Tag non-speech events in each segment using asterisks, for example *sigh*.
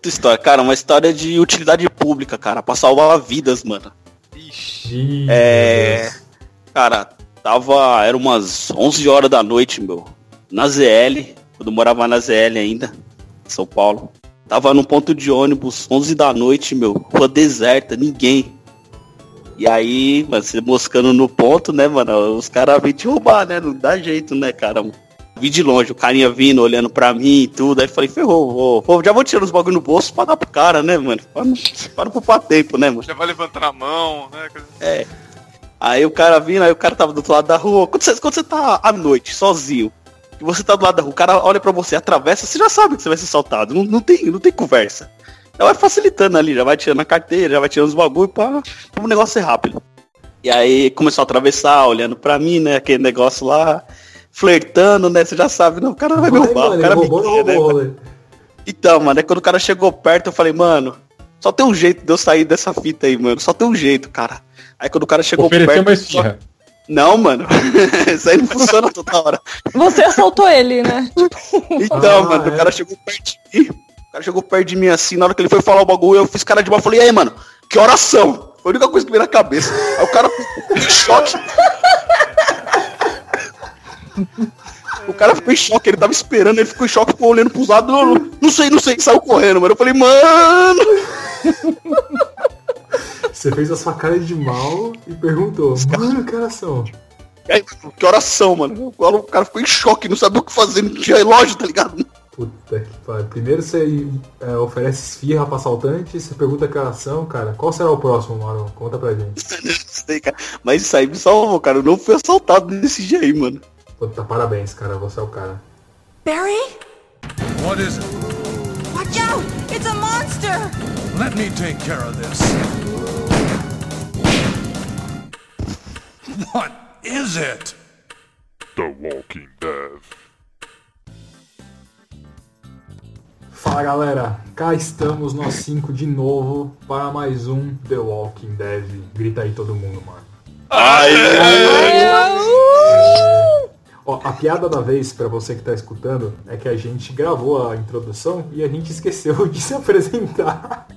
Outra história, cara, uma história de utilidade pública, cara, pra salvar vidas, mano. Ixi. É. Cara, tava. Era umas 11 horas da noite, meu. Na ZL, quando eu morava na ZL ainda, em São Paulo. Tava num ponto de ônibus, 11 da noite, meu. Rua deserta, ninguém. E aí, mano, você moscando no ponto, né, mano? Os caras vêm te roubar, né? Não dá jeito, né, cara? Vi de longe, o carinha vindo, olhando pra mim e tudo. Aí falei, ferrou, vou, vou- já vou tirando os bagulho no bolso pra dar pro cara, né, mano? Pra não, pra não poupar tempo, né, mano? Já vai levantando a mão, né? É. Aí o cara vindo, aí o cara tava do outro lado da rua. Quando você, quando você tá à noite, sozinho, e você tá do lado da rua, o cara olha pra você, atravessa, você já sabe que você vai ser assaltado. Não, não, tem, não tem conversa. Já vai facilitando ali, já vai tirando a carteira, já vai tirando os bagulho pra, pra o negócio ser rápido. E aí começou a atravessar, olhando pra mim, né? Aquele negócio lá, flertando, né? Você já sabe, não, o cara vai me Vai, roubar, mano, o cara me roubou, não quer, né, mano? rolê. Então, mano, é quando o cara chegou perto, eu falei, mano, só tem um jeito de eu sair dessa fita aí, mano. Só tem um jeito, cara. Aí quando o cara chegou Ofereceu perto. uma só-. Não, mano. *laughs* Isso aí não funciona toda hora. Você assaltou ele, né? *laughs* Então, Ah, mano, é. o cara chegou perto de mim. O cara chegou perto de mim assim, na hora que ele foi falar o bagulho, eu fiz cara de mal, falei, e aí, mano, que oração? Foi a única coisa que veio na cabeça. Aí o cara ficou em choque. *laughs* O cara ficou em choque, ele tava esperando, ele ficou em choque, ficou olhando pros lados, não, não, sei, não sei, saiu correndo, mano. Eu falei, mano! Você fez a sua cara de mal e perguntou, mano, que oração? E aí, mano, que oração, mano. Agora o cara ficou em choque, não sabia o que fazer, não tinha relógio, tá ligado? Puta que pariu. Primeiro você é, oferece esfirra pra assaltante, você pergunta que oração, cara. Qual será o próximo, Mauro? Conta pra gente. *laughs* Sei. Mas isso aí me salvou, cara. Eu não fui assaltado desse dia aí, mano. Puta, parabéns, cara. Você é o cara. Barry? What is it? Watch out! It's a monster! Let me take care of this. What is it? The Walking Dead. Fala galera, cá estamos nós cinco de novo para mais um The Walking Dead. Grita aí todo mundo, mano. Ó, a piada da vez, pra você que tá escutando, é que a gente gravou a introdução e a gente esqueceu *laughs* de se apresentar.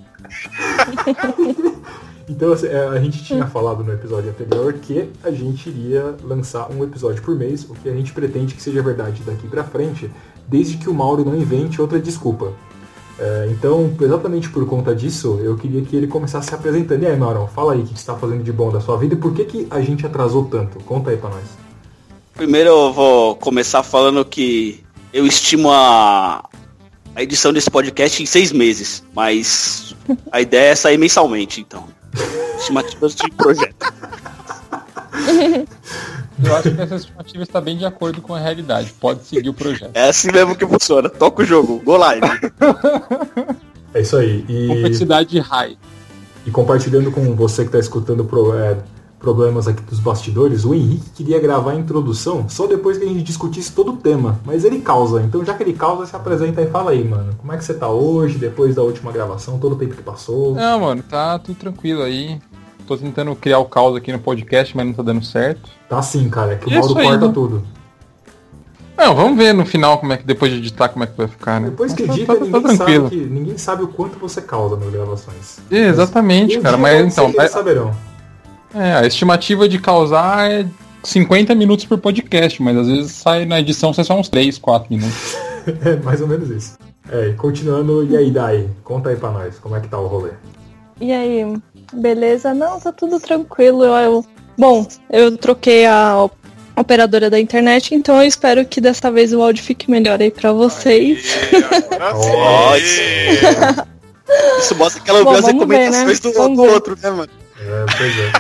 *laughs* então assim, é, a gente tinha falado no episódio anterior que a gente iria lançar um episódio por mês, o que a gente pretende que seja verdade daqui pra frente, desde que o Mauro não invente outra desculpa. É, então, exatamente por conta disso, eu queria que ele começasse se apresentando. E aí, Mauro, fala aí o que você está fazendo de bom da sua vida e por que, que a gente atrasou tanto? Conta aí pra nós. Primeiro eu vou começar falando que eu estimo a, a edição desse podcast em seis meses. Mas a ideia é sair mensalmente, então. Estimativas de projeto. Eu acho que essa estimativa está bem de acordo com a realidade. Pode seguir o projeto. É assim mesmo que funciona. Toca o jogo. Go live. É isso aí. E, Complexidade high. e compartilhando com você que está escutando pro- é, problemas aqui dos bastidores, o Henrique queria gravar a introdução só depois que a gente discutisse todo o tema. Mas ele causa. Então, já que ele causa, se apresenta e fala aí, mano. Como é que você tá hoje, depois da última gravação, todo o tempo que passou? Não, mano, tá tudo tranquilo aí. Tô tentando criar o caos aqui no podcast, mas não tá dando certo. Tá sim, cara. É que o Isso Mauro corta né? tudo. Não, vamos ver no final como é que depois de editar como é que vai ficar, né? Depois que Mas edita, tá, tá, tá ninguém, sabe que, ninguém sabe o quanto você causa nas gravações. É, exatamente, Um cara. Mas então, eles saberão. É, a estimativa de causar é 50 minutos por podcast, mas às vezes sai na edição sai só uns 3, 4 minutos. *laughs* É mais ou menos isso. É, e continuando, e aí, Dai? Conta aí pra nós, como é que tá o rolê? E aí, beleza? Não, tá tudo tranquilo. Eu, eu- bom, eu troquei a op- operadora da internet, então eu espero que dessa vez o áudio fique melhor aí pra vocês. Sim. *laughs* Isso mostra que ela ouviu Bom, as vamos ver, recomendações né? do, do outro, né, mano? É, pois é.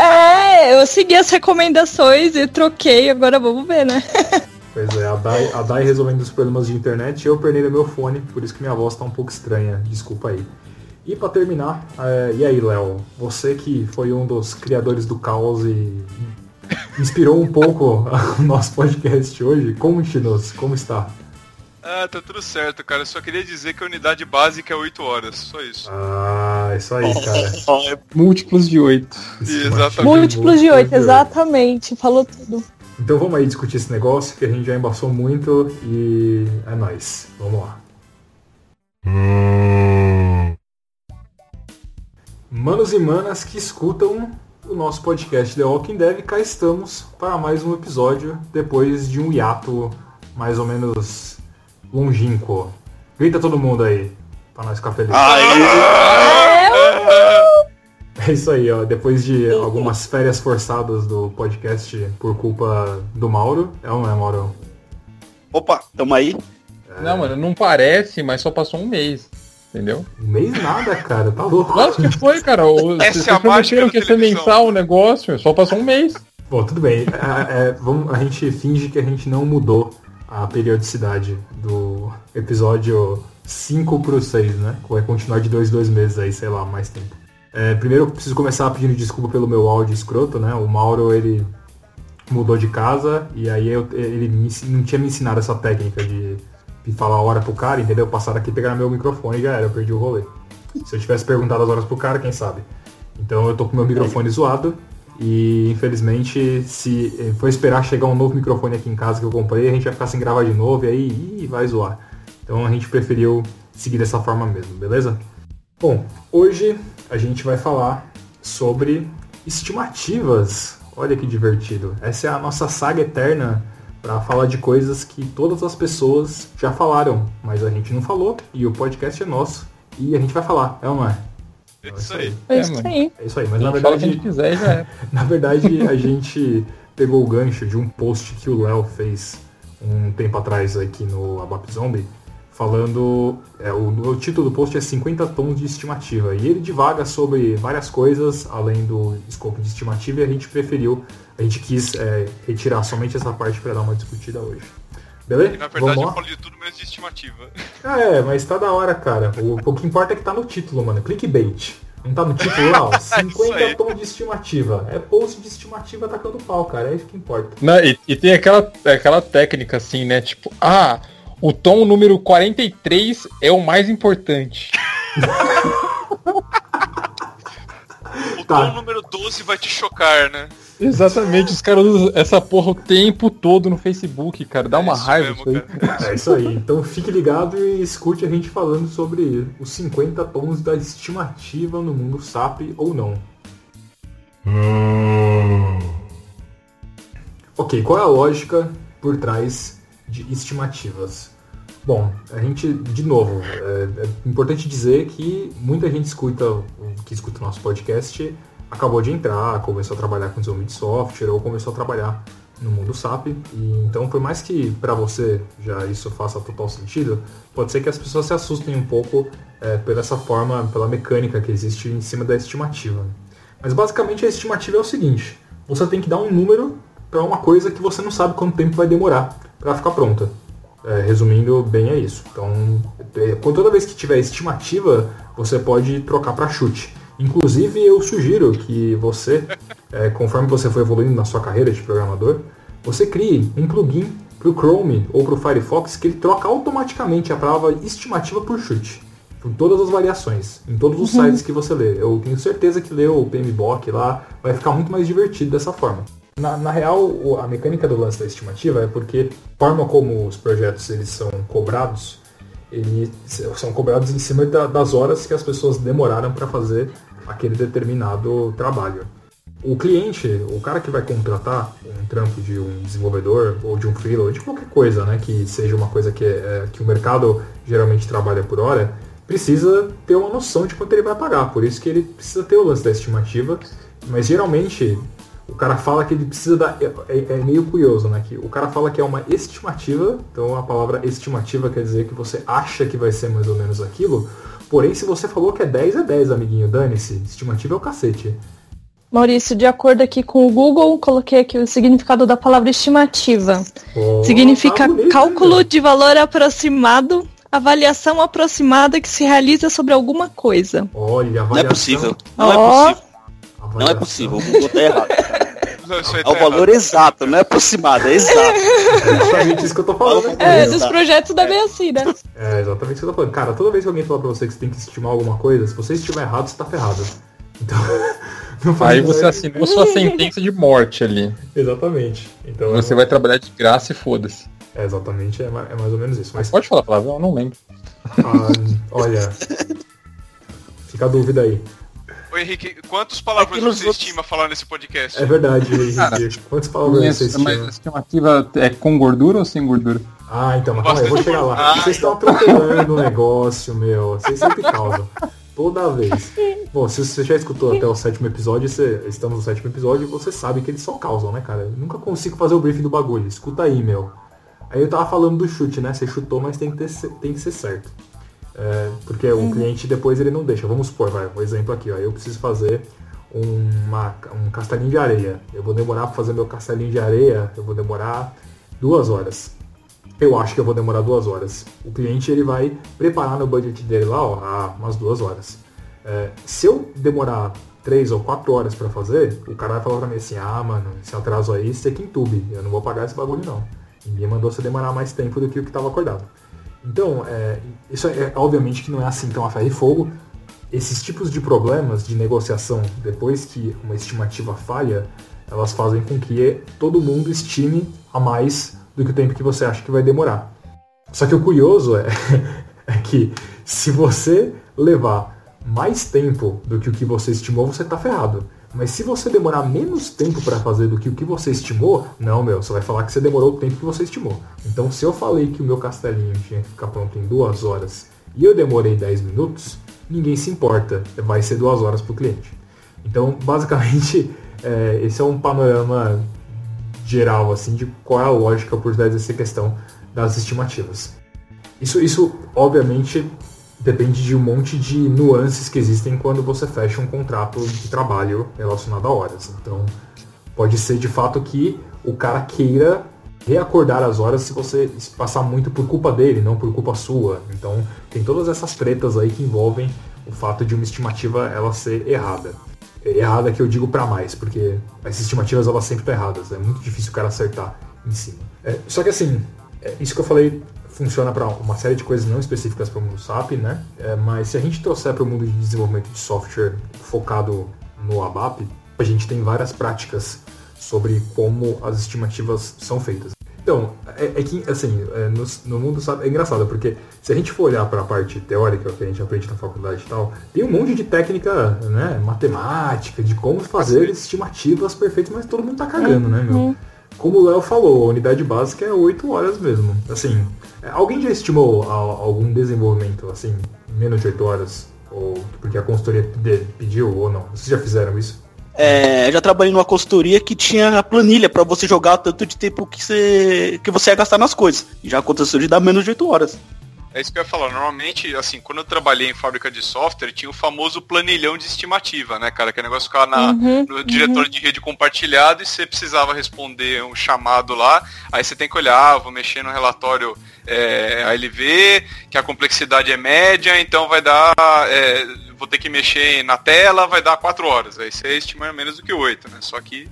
É, eu segui as recomendações e troquei, agora vamos ver, né? *laughs* Pois é, a Dai, a Dai resolvendo os problemas de internet, eu perdei no meu fone, por isso que minha voz tá um pouco estranha, desculpa aí. E pra terminar, é, e aí, Léo? Você que foi um dos criadores do caos e inspirou um pouco *laughs* o nosso podcast hoje, conte-nos, como está? Ah, tá tudo certo, cara. Eu só queria dizer que a unidade básica é 8 horas. Só isso. Ah, isso aí, cara. *laughs* É Múltiplos de 8. Exatamente. Múltiplos de oito, exatamente. Falou tudo. Então vamos aí discutir esse negócio que a gente já embaçou muito e é nóis. Vamos lá. Manos e manas que escutam o nosso podcast The Walking Dead, cá estamos para mais um episódio depois de um hiato mais ou menos longínquo. Grita todo mundo aí, para nós ficar felizes. É isso aí, ó. Depois de algumas férias forçadas do podcast por culpa do Mauro. É ou não é, Mauro? Opa, tamo aí. Não, mano, não parece, mas só passou um mês. Entendeu? Um mês nada, cara. Tá louco. Que foi, cara. O- *laughs* Essa Vocês é prometeram que ia ser mensal o negócio, só passou um mês. Bom, tudo bem. É, é, vamos, a gente finge que a gente não mudou a periodicidade do episódio 5 pro 6, né? Vai continuar de dois dois meses aí, sei lá, mais tempo. É, primeiro eu preciso começar pedindo desculpa pelo meu áudio escroto, né? O Mauro, ele mudou de casa e aí eu- ele me não tinha me ensinado essa técnica de, de falar a hora pro cara, entendeu? Passar aqui, pegar meu microfone e já era, eu perdi o rolê. Se eu tivesse perguntado as horas pro cara, quem sabe? Então eu tô com meu microfone zoado e infelizmente se for esperar chegar um novo microfone aqui em casa que eu comprei, a gente vai ficar sem gravar de novo e aí vai zoar. Então a gente preferiu seguir dessa forma mesmo, beleza? Bom, hoje a gente vai falar sobre estimativas. Olha que divertido. Essa é a nossa saga eterna para falar de coisas que todas as pessoas já falaram, mas a gente não falou e o podcast é nosso e a gente vai falar, é ou não é? É isso aí. É É, isso mano. aí. É isso aí, mas na que a verdade gente quiser já é. *laughs* na verdade, a gente pegou o gancho de um post que o Léo fez um tempo atrás aqui no Abap Zombie, falando. É, o, o título do post é 50 tons de estimativa. E ele divaga sobre várias coisas além do escopo de estimativa e a gente preferiu, a gente quis é, retirar somente essa parte para dar uma discutida hoje. Beleza? E na verdade Vamos eu lá? falo de tudo menos de estimativa. *laughs* Ah, é, mas tá da hora, cara. O, o que importa é que tá no título, mano. Clickbait. Não tá no título lá, *laughs* ó. Isso 50 aí. tons de estimativa. É post de estimativa atacando pau, cara. É isso que importa. Não, e, e tem aquela, aquela técnica assim, né? Tipo, ah, o tom número 43 é o mais importante. *laughs* O Tá. tom número 12 vai te chocar, né? Exatamente, os caras usam essa porra o tempo todo no Facebook, cara. Dá uma É isso raiva mesmo, isso aí. cara. É isso aí. Então fique ligado e escute a gente falando sobre os 50 tons da estimativa no mundo SAP ou não. Ok, qual é a lógica por trás de estimativas? Bom, a gente, de novo, é, é importante dizer que muita gente escuta, o- que escuta o nosso podcast acabou de entrar, começou a trabalhar com desenvolvimento de software ou começou a trabalhar no mundo SAP. E, então, por mais que para você já isso faça total sentido, pode ser que as pessoas se assustem um pouco é, pela essa forma, pela mecânica que existe em cima da estimativa. Mas basicamente a estimativa é o seguinte: você tem que dar um número para uma coisa que você não sabe quanto tempo vai demorar para ficar pronta. É, resumindo bem é isso. Então, é, toda vez que tiver estimativa, você pode trocar para chute. Inclusive, eu sugiro que você, é, conforme você for evoluindo na sua carreira de programador, você crie um plugin para o Chrome ou para o Firefox que ele troca automaticamente a palavra estimativa por chute. Por todas as variações, em todos os sites que você lê. Eu tenho certeza que ler o PMBOK lá vai ficar muito mais divertido dessa forma. Na, na real, a mecânica do lance da estimativa é porque a forma como os projetos eles são cobrados, eles são cobrados em cima da- das horas que as pessoas demoraram para fazer aquele determinado trabalho. O cliente, o cara que vai contratar um trampo de um desenvolvedor ou de um freelancer, ou de qualquer coisa, né, que seja uma coisa que, é, que o mercado geralmente trabalha por hora, precisa ter uma noção de quanto ele vai pagar. Por isso que ele precisa ter o lance da estimativa. Mas geralmente o cara fala que ele precisa da. É, é- é meio curioso, né? Que o cara fala que é uma estimativa, então a palavra estimativa quer dizer que você acha que vai ser mais ou menos aquilo. Porém, se você falou que é 10, é 10, amiguinho. Dane-se. Estimativa é o cacete. Maurício, de acordo aqui com o Google, coloquei aqui o significado da palavra estimativa. Oh, Significa tá bonito, cálculo hein, de valor aproximado, avaliação aproximada que se realiza sobre alguma coisa. Olha, Não é avaliação- possível. Não é Ó. possível. Não é avaliação. possível. O Google tá errado. *laughs* É o tá valor exato, não é aproximado, é exato. É *laughs* justamente isso que eu tô falando. Fala aqui. É, dos projetos da bem assim, né? É exatamente isso que eu tô falando. Cara, toda vez que alguém falar pra você que você tem que estimar alguma coisa, se você estiver errado, você tá ferrado. Então, *laughs* não faz Aí você assinou sua sentença de morte ali. Exatamente. Então, Você é, vai trabalhar de graça e foda-se. é exatamente, é, é mais ou menos isso. Mas, Pode falar palavrão? Eu não lembro. ah, olha, fica a dúvida aí. Ô Henrique, quantos palavrões Aqui nos você outros- estima falar nesse podcast? É verdade, Cara, Henrique. Quantas palavras Minha você mas estima? a estimativa é com gordura ou sem gordura? Ah, então, mas calma aí, eu vou chegar lá. Vocês estão atropelando o negócio, meu. Vocês sempre causam. Toda vez. Bom, se você já escutou até o sétimo episódio, você, estamos no sétimo episódio, você sabe que eles só causam, né, cara? Eu nunca consigo fazer o briefing do bagulho. Escuta aí, meu. Aí eu tava falando do chute, né? Você chutou, mas tem que, ter, tem que ser certo. É, porque o cliente depois ele não deixa. Vamos supor, vai, um exemplo aqui, ó. Eu preciso fazer uma, um castelinho de areia. Eu vou demorar para fazer meu castelinho de areia, eu vou demorar duas horas. Eu acho que eu vou demorar duas horas. O cliente ele vai preparar no budget dele lá, ó, ah, umas duas horas. É, se eu demorar três ou quatro horas para fazer, o cara vai falar pra mim assim, ah, mano, esse atraso aí, você que entube. Eu não vou pagar esse bagulho não. Ninguém mandou você demorar mais tempo do que o que estava acordado. Então, é, isso é obviamente que não é assim tão a ferro e fogo. Esses tipos de problemas de negociação, depois que uma estimativa falha, elas fazem com que todo mundo estime a mais do que o tempo que você acha que vai demorar. Só que o curioso é, *laughs* é que se você levar mais tempo do que o que você estimou, você tá ferrado. Mas se você demorar menos tempo para fazer do que o que você estimou, não, meu, você vai falar que você demorou o tempo que você estimou. Então, se eu falei que o meu castelinho tinha que ficar pronto em duas horas e eu demorei 10 minutos, ninguém se importa, vai ser duas horas para o cliente. Então, *laughs* basicamente, é, esse é um panorama geral assim de qual é a lógica por trás dessa questão das estimativas. Isso, isso obviamente depende de um monte de nuances que existem quando você fecha um contrato de trabalho relacionado a horas. Então, pode ser de fato que o cara queira reacordar as horas se você passar muito por culpa dele, não por culpa sua. Então, tem todas essas tretas aí que envolvem o fato de uma estimativa ela ser errada. Errada que eu digo para mais, porque as estimativas elas sempre estão erradas. É muito difícil o cara acertar em cima. É, só que assim, é, isso que eu falei funciona para uma série de coisas não específicas para o mundo SAP, né? É, mas se a gente trouxer para o mundo de desenvolvimento de software focado no ABAP, a gente tem várias práticas sobre como as estimativas são feitas. Então, é, é que, assim, é, no, no, mundo SAP é engraçado, porque se a gente for olhar para a parte teórica que a gente aprende na faculdade e tal, tem um monte de técnica, né, matemática, de como fazer estimativas perfeitas, mas todo mundo tá cagando, né, meu? Como o Léo falou, a unidade básica é 8 horas mesmo. Assim, alguém já estimou a, algum desenvolvimento, assim, menos de 8 horas? Ou porque a consultoria pediu ou não? Vocês já fizeram isso? É, já trabalhei numa consultoria que tinha planilha para você jogar tanto de tempo que você, que você ia gastar nas coisas. E já aconteceu de dar menos de 8 horas. É isso que eu ia falar. Normalmente, assim, quando eu trabalhei em fábrica de software, tinha o famoso planilhão de estimativa, né, cara? Que é negócio ficava na, Uhum, no diretor de rede compartilhado e você precisava responder um chamado lá. Aí você tem que olhar, ah, vou mexer no relatório é, ALV, que a complexidade é média, então vai dar. é, vou ter que mexer na tela, vai dar 4 horas. Aí você estima menos do que 8, né? Só que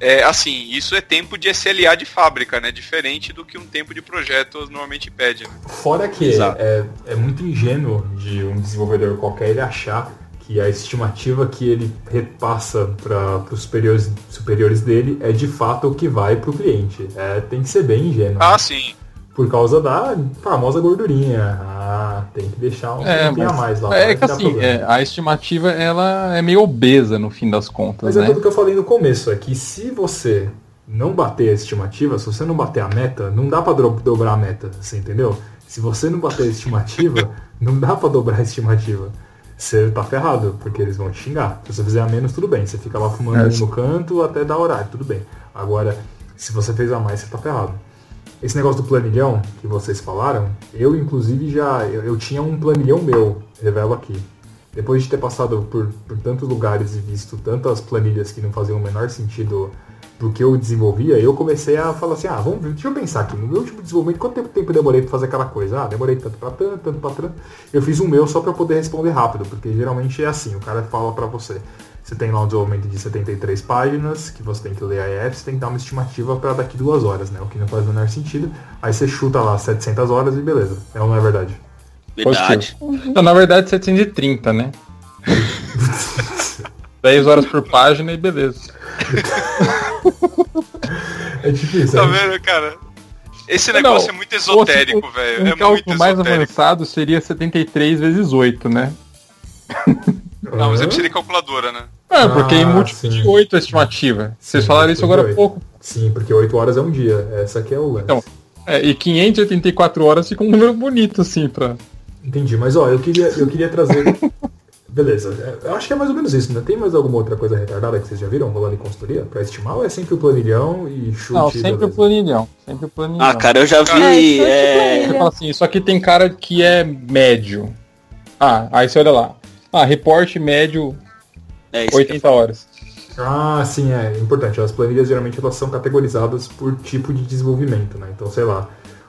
é, assim, isso é tempo de SLA de fábrica, né? Diferente do que um tempo de projeto normalmente pede. Né? Fora que é, é, muito ingênuo de um desenvolvedor qualquer ele achar que a estimativa que ele repassa para os superiores, superiores dele é de fato o que vai para o cliente. É, tem que ser bem ingênuo. Ah, sim. Por causa da famosa gordurinha. Ah, tem que deixar um É, mas- a mais lá. É que assim, é, a estimativa ela é meio obesa no fim das contas, Mas é né? tudo que eu falei no começo, é que se você não bater a estimativa, se você não bater a meta, não dá pra do- dobrar a meta, você entendeu? Se você não bater a estimativa, *laughs* não dá pra dobrar a estimativa. Você tá ferrado, porque eles vão te xingar. Se você fizer a menos, tudo bem. Você fica lá fumando É, no canto até dar horário, tudo bem. Agora, se você fez a mais, você tá ferrado. Esse negócio do planilhão que vocês falaram, eu inclusive já. Eu, eu tinha um planilhão meu, revelo aqui. Depois de ter passado por, por tantos lugares e visto tantas planilhas que não faziam o menor sentido do que eu desenvolvia, eu comecei a falar assim, ah, vamos deixa eu pensar aqui, no meu último desenvolvimento, quanto tempo, tempo demorei para fazer aquela coisa? Ah, demorei tanto para tanto, tanto para tanto. Eu fiz um meu só para poder responder rápido, porque geralmente é assim, o cara fala para você. Você tem lá um desenvolvimento de 73 páginas, que você tem que ler a EF, você tem que dar uma estimativa para daqui duas horas, né? O que não faz o menor sentido. Aí você chuta lá 700 horas e beleza. É ou não é verdade? Verdade. Então, na verdade, 730, né? *laughs* 10 horas por página e beleza. *laughs* É difícil. Tá né? vendo, cara? Esse negócio Não, é muito esotérico, velho. Um é muito cálculo mais esotérico. avançado seria 73 vezes 8, né? Não, mas Hã? aí precisa de calculadora, né? É, porque em Ah, múltiplo sim. de 8 a estimativa. Vocês Sim, falaram isso agora há pouco. Sim, porque 8 horas é um dia. Essa aqui é o lance. Então. É, e 584 horas fica um número bonito, assim, pra. Entendi, mas ó, eu queria, eu queria trazer. *laughs* Beleza, é, eu acho que é mais ou menos isso, né? Tem mais alguma outra coisa retardada que vocês já viram rolando em consultoria? Pra estimar ou é sempre o planilhão e chute? Não, sempre o beleza? planilhão. Sempre o planilhão. Ah, cara, eu já É, vi. é. Você fala assim, isso aqui tem cara que é médio. Ah, aí você olha lá. Ah, reporte médio é isso. 80 horas. Ah, sim, é importante. As planilhas geralmente elas são categorizadas por tipo de desenvolvimento, né? Então, sei lá,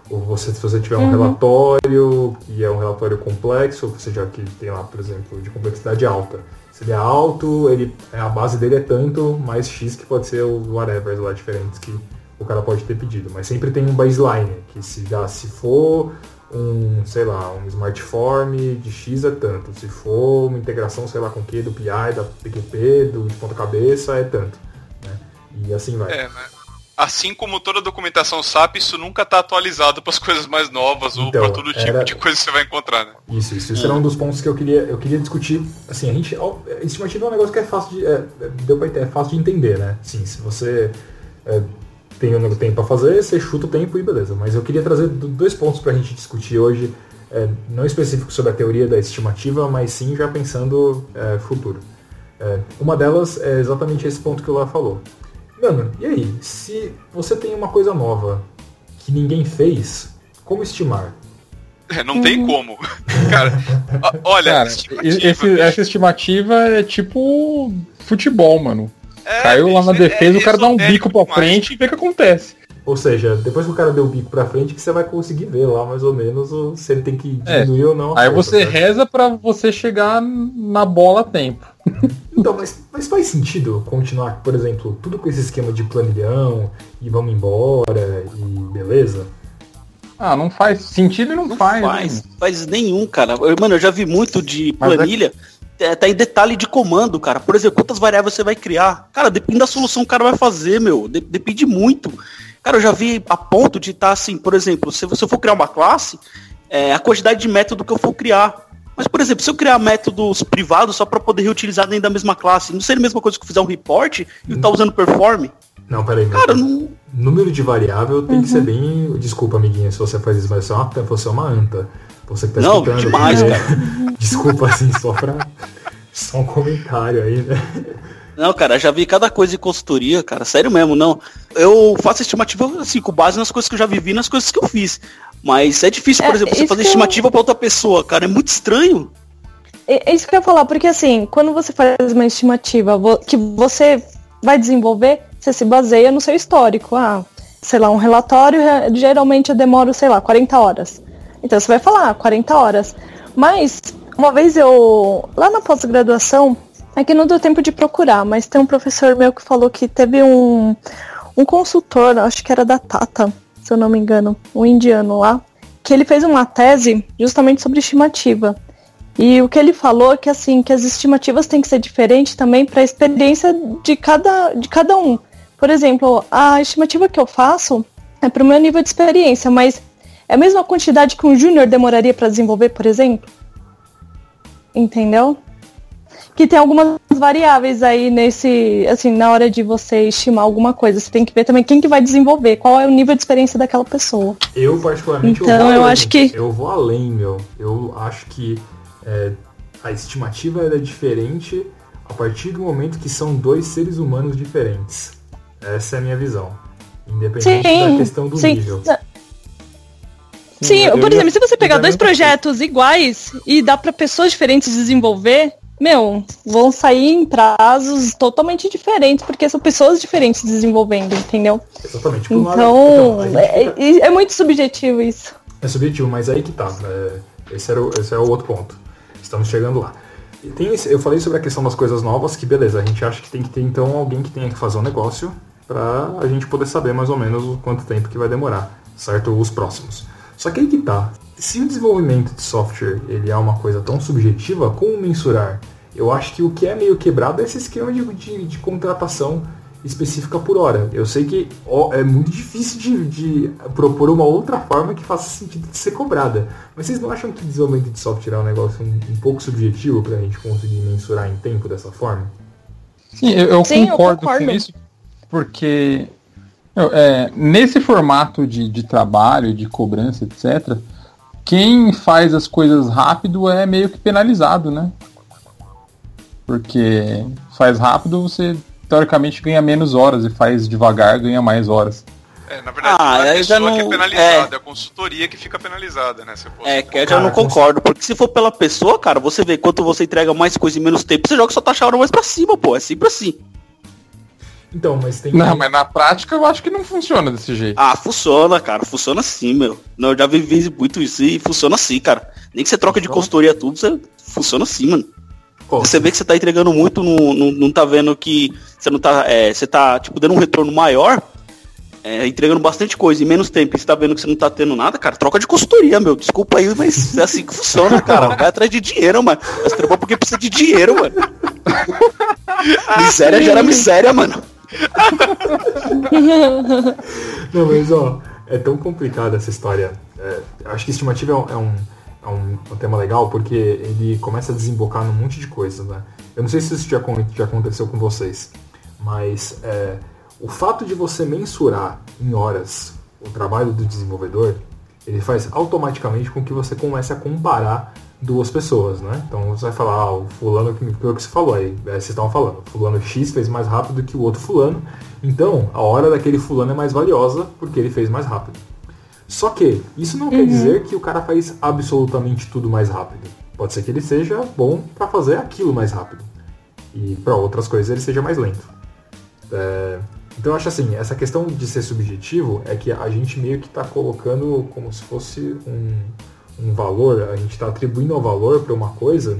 ou você, se você tiver um relatório que é um relatório complexo, ou seja, que tem lá, por exemplo, de complexidade alta. Se ele é alto, ele, a base dele é tanto, mais X que pode ser os whatever lá diferentes que o cara pode ter pedido. Mas sempre tem um baseline, que se, dá, se for um, sei lá, um smartform de X é tanto. Se for uma integração, sei lá, com o que, do PI, da PQP, do de ponta cabeça, é tanto. Né? E assim vai. É, né? Assim como toda documentação SAP, isso nunca tá atualizado para as coisas mais novas ou Então, para todo tipo era- de coisa que você vai encontrar, né? Isso, isso. Isso era um dos pontos que eu queria, eu queria discutir. Assim, a gente. Estimativa é um negócio que é fácil de. É, é, deu pra, é fácil de entender, né? Sim, se você é, tem o tempo pra fazer, você chuta o tempo e beleza. Mas eu queria trazer do- dois pontos pra gente discutir hoje, é, não específico sobre a teoria da estimativa, mas sim já pensando é, futuro. É, uma delas é exatamente esse ponto que o Lá falou. Mano, e aí? Se você tem uma coisa nova que ninguém fez, como estimar? É, não tem como. *laughs* Cara, olha, Cara, estimativa, esse- essa estimativa é tipo futebol, mano. É, Caiu lá na é- defesa, é o cara dá um bico pra demais. frente e vê o que acontece. Ou seja, depois que o cara deu o bico pra frente, que você vai conseguir ver lá mais ou menos se ele tem que É. diminuir ou não. Aí força, você certo? reza pra você chegar na bola a tempo. *laughs* Então, mas, mas faz sentido continuar, por exemplo, tudo com esse esquema de planilhão e vamos embora e beleza? Ah, não faz sentido e não, Não faz. faz, né? faz nenhum, cara. Eu- Mano, eu já vi muito de é- planilha. é, Tá em detalhe de comando, cara. Por exemplo, quantas variáveis você vai criar? Cara, depende da solução que o cara vai fazer, meu. De- depende muito. Cara, eu já vi a ponto de estar assim, por exemplo, se você for criar uma classe, é, a quantidade de método que eu for criar. Mas, por exemplo, se eu criar métodos privados só para poder reutilizar dentro da mesma classe, não seria a mesma coisa que eu fizer um report e eu tá usando perform? Não, peraí. Cara, não. Número de variável tem que Uhum. ser bem. Desculpa, amiguinha, se você faz isso, mas uma, você é uma anta. Você que tá Não, escutando. demais, porque- cara. *laughs* Desculpa, assim, só pra. Só um comentário aí, né? Não, cara, já vi cada coisa em consultoria, cara. Sério mesmo, não. Eu faço estimativa assim, com base nas coisas que eu já vivi, nas coisas que eu fiz. Mas é difícil, por É, exemplo, você fazer que eu- estimativa pra outra pessoa, cara. É muito estranho. É é isso que eu ia falar, porque assim, quando você faz uma estimativa que você vai desenvolver, você se baseia no seu histórico. Ah, sei lá, um relatório eh, geralmente eu demoro, sei lá, 40 horas. Então você vai falar, ah, 40 horas. Mas, uma vez eu, lá na pós-graduação, é que não deu tempo de procurar, mas tem um professor meu que falou que teve um, um consultor, acho que era da Tata, se eu não me engano, um indiano lá, que ele fez uma tese justamente sobre estimativa. E o que ele falou é que assim, que as estimativas têm que ser diferentes também para a experiência de cada, de cada um. Por exemplo, a estimativa que eu faço é para o meu nível de experiência, mas é a mesma quantidade que um júnior demoraria para desenvolver, por exemplo? Entendeu? Que tem algumas variáveis aí nesse, assim, na hora de você estimar alguma coisa, você tem que ver também quem que vai desenvolver, qual é o nível de experiência daquela pessoa. Eu, particularmente, Então, eu, vou eu além. acho que- Eu vou além, meu. Eu acho que é, a estimativa é diferente a partir do momento que são dois seres humanos diferentes. Essa é a minha visão. Independente da Sim, questão do sim. nível. Sim, eu por já- exemplo, se você pegar dois uma projetos iguais e dá para pessoas diferentes desenvolver, meu, vão sair em prazos totalmente diferentes, porque são pessoas diferentes desenvolvendo, entendeu? Exatamente. Lado- Então, gente é, é- muito subjetivo isso. É subjetivo, mas aí que tá. é, esse, era o, esse é o outro ponto. Estamos chegando lá. Tem eu falei sobre a questão das coisas novas, que beleza, a gente acha que tem que ter então alguém que tenha que fazer um negócio pra a gente poder saber mais ou menos o quanto tempo que vai demorar, certo? Os próximos. Só que aí que tá. Se o desenvolvimento de software ele é uma coisa tão subjetiva, como mensurar? Eu acho que o que é meio quebrado é esse esquema de, de, de contratação específica por hora. Eu sei que ó, é muito difícil de, de propor uma outra forma que faça sentido de ser cobrada. Mas vocês não acham que desenvolvimento de software é um negócio um, um pouco subjetivo para a gente conseguir mensurar em tempo dessa forma? Sim, eu, eu Sim, eu concordo, concordo. com isso, porque é, nesse formato de, de trabalho, de cobrança, etc., quem faz as coisas rápido é meio que penalizado, né? Porque faz rápido, você teoricamente ganha menos horas e faz devagar, ganha mais horas. É, na verdade, Ah, não é a pessoa que é não- penalizada, é. a consultoria que fica penalizada, né? É, que eu já não concordo, porque se for pela pessoa, cara, você vê quanto você entrega mais coisa em menos tempo, você joga sua taxa hora mais pra cima, pô. É sempre assim. Então, mas tem. Não, mas na prática eu acho que não funciona desse jeito. Ah, funciona, cara. Funciona assim, meu. Não, eu já vivi muito isso e funciona assim, cara. Nem que você troca de consultoria tudo, você funciona assim, mano. Ó, Você vê que você tá entregando muito, não, não, não tá vendo que você não tá. É, você tá, tipo, dando um retorno maior, é, entregando bastante coisa em menos tempo, e você tá vendo que você não tá tendo nada, cara, troca de consultoria, meu. Desculpa aí, mas é assim que funciona, cara. Vai atrás de dinheiro, mano. Mas trabalha porque precisa de dinheiro, mano. *laughs* miséria gera miséria, mano. *laughs* Não, mas ó, é tão complicada essa história. É, acho que estimativa é um, é, um, é um- tema legal porque ele começa a desembocar num monte de coisas, né? Eu não sei se isso já, já aconteceu com vocês, mas é, o fato de você mensurar em horas o trabalho do desenvolvedor, ele faz automaticamente com que você comece a comparar duas pessoas, né? Então você vai falar, ah, o fulano que, que você falou aí, é, vocês estavam falando, fulano X fez mais rápido que o outro fulano, então a hora daquele fulano é mais valiosa porque ele fez mais rápido. Só que isso não quer dizer que o cara faz absolutamente tudo mais rápido. Pode ser que ele seja bom para fazer aquilo mais rápido. E para outras coisas ele seja mais lento. É, então eu acho assim, essa questão de ser subjetivo é que a gente meio que está colocando como se fosse um, um valor, a gente está atribuindo um valor para uma coisa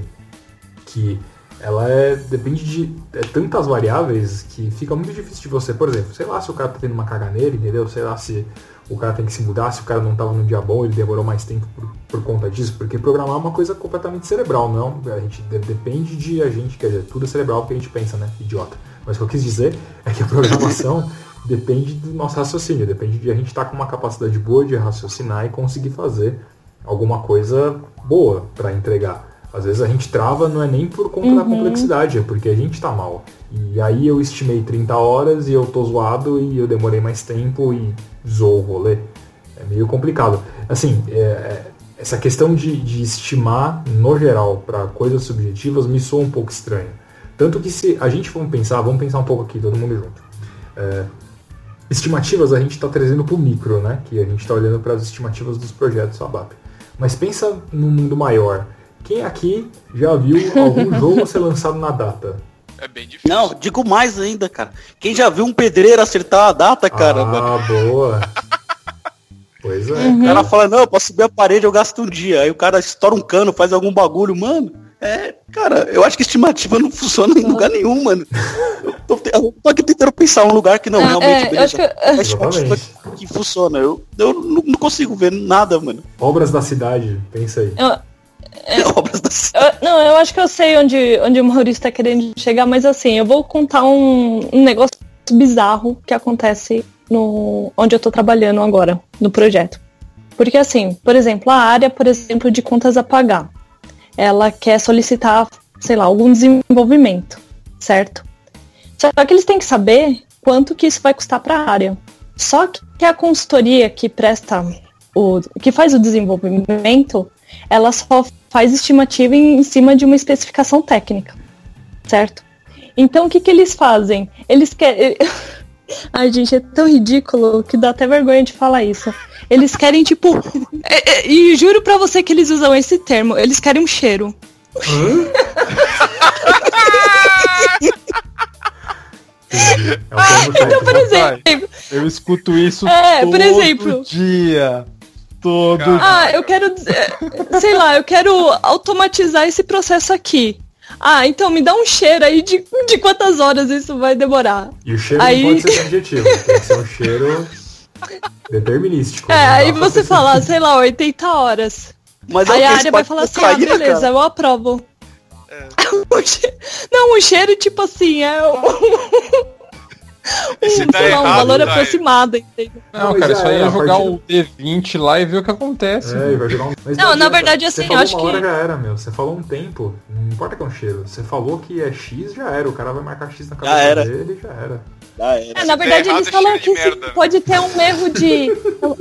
que ela é depende de é, tantas variáveis que fica muito difícil de você, por exemplo, sei lá se o cara tá tendo uma caganeira, entendeu? Sei lá se o cara tem que se mudar, se o cara não tava num dia bom, ele demorou mais tempo por, por conta disso, porque programar é uma coisa completamente cerebral, não? A gente de- depende de a gente, quer dizer, tudo é cerebral porque a gente pensa, né? Idiota. Mas o que eu quis dizer é que a programação *laughs* depende do nosso raciocínio, depende de a gente estar com uma capacidade boa de raciocinar e conseguir fazer alguma coisa boa para entregar. Às vezes a gente trava não é nem por conta da complexidade, é porque a gente tá mal. E aí eu estimei 30 horas e eu tô zoado e eu demorei mais tempo e zoou o rolê. É meio complicado. Assim, é- é- essa questão de, de estimar no geral para coisas subjetivas me soa um pouco estranho. Tanto que se a gente for pensar, vamos pensar um pouco aqui, todo mundo junto. É, estimativas a gente está trazendo para o micro, né? Que a gente está olhando para as estimativas dos projetos ABAP. Mas pensa no mundo maior. Quem aqui já viu algum *laughs* jogo ser lançado na data? É bem difícil. Não, digo mais ainda, cara. Quem já viu um pedreiro acertar a data, cara, mano? ah, boa. *laughs* Pois é. O cara fala, não, eu posso subir a parede, eu gasto um dia. Aí o cara estoura um cano, faz algum bagulho, mano. É, cara, eu acho que estimativa não funciona em lugar nenhum, mano. Eu tô, eu tô aqui tentando pensar um lugar que não, Ah, realmente, é, eu beleza. acho que- É estimativa Exatamente. que funciona. Eu, eu não, não consigo ver nada, mano. Obras da cidade, pensa aí. Eu- *laughs* Obras da eu- não, eu acho que eu sei onde, onde o Maurício tá querendo chegar, mas assim, eu vou contar um, um negócio bizarro que acontece no onde eu tô trabalhando agora, no projeto. Porque assim, por exemplo, a área, por exemplo, de contas a pagar, ela quer solicitar, sei lá, algum desenvolvimento, certo? Só que eles têm que saber quanto que isso vai custar para a área. Só que a consultoria que presta o que faz o desenvolvimento, ela só faz estimativa em, em cima de uma especificação técnica, certo? Então o que que eles fazem? Eles querem *laughs* Ai, gente, é tão ridículo que dá até vergonha de falar isso. Eles querem, tipo. é- é- e juro pra você que eles usam esse termo. Eles querem um cheiro. *laughs* É um técnico. Por exemplo, Eu escuto isso É, todo por exemplo. dia. Todo. Ah, eu quero. Sei lá, eu quero automatizar esse processo aqui. Ah, então me dá um cheiro aí de, de quantas horas isso vai demorar. E o cheiro Aí- não pode ser *laughs* subjetivo, tem que ser um cheiro deteiro É, aí você ser fala, sei lá, 80 horas. Mas é Aí a área vai falar assim, ah, beleza, cara. eu aprovo. *laughs* Che- Não, o cheiro, tipo assim, é. Se um, tá lá, um errado, valor tá aproximado, entendeu? Não, cara, já isso aí é a jogar o D20 lá e ver o que acontece. É, vai jogar um... Mas Não, na verdade, Você assim, falou eu acho uma hora que- já era, meu. Você falou um tempo, não importa que é um cheiro. Você falou que é X, já era. O cara vai marcar X na cabeça era. dele, já era. Já era. É, na verdade, errado, eles é falam que pode ter um erro de.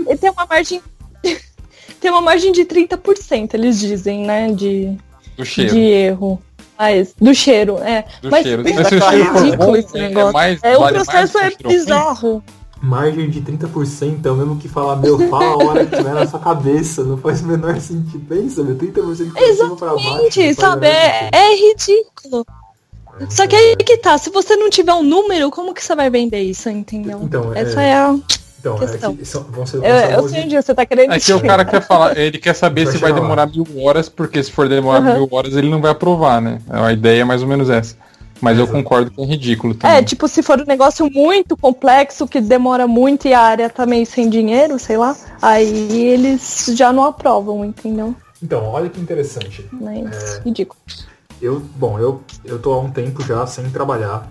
Ele *laughs* tem uma margem. *laughs* tem uma margem de 30%, eles dizem, né? De, Do cheiro. de erro. Mas, do cheiro, é. Do Mas cheiro. pensa Se o que é cheiro for ridículo bom, esse é- é negócio. mais- É, o vale mais processo é o bizarro. Margem de 30% é o mesmo que falar, meu, fala a hora que tiver na sua cabeça. Não faz o menor sentido. Pensa, meu, 30% pra cima pra baixo. o sabe? É, é ridículo. Só que aí que tá, se você não tiver um número, como que você vai vender isso, entendeu? Então, é- Essa é a. Então, questão. é que são, vão ser, vão Eu, ser eu sei onde você tá querendo É que o cara quer falar, ele quer saber Vai se vai demorar mil horas, porque se for demorar Aham. mil horas ele não vai aprovar, né? A ideia é mais ou menos essa. Mas eu concordo que é ridículo também. É, tipo, se for um negócio muito complexo, que demora muito e a área tá meio sem dinheiro, sei lá, aí eles já não aprovam, entendeu? Então, olha que interessante. Mas É. ridículo. Eu, bom, eu, eu tô há um tempo já sem trabalhar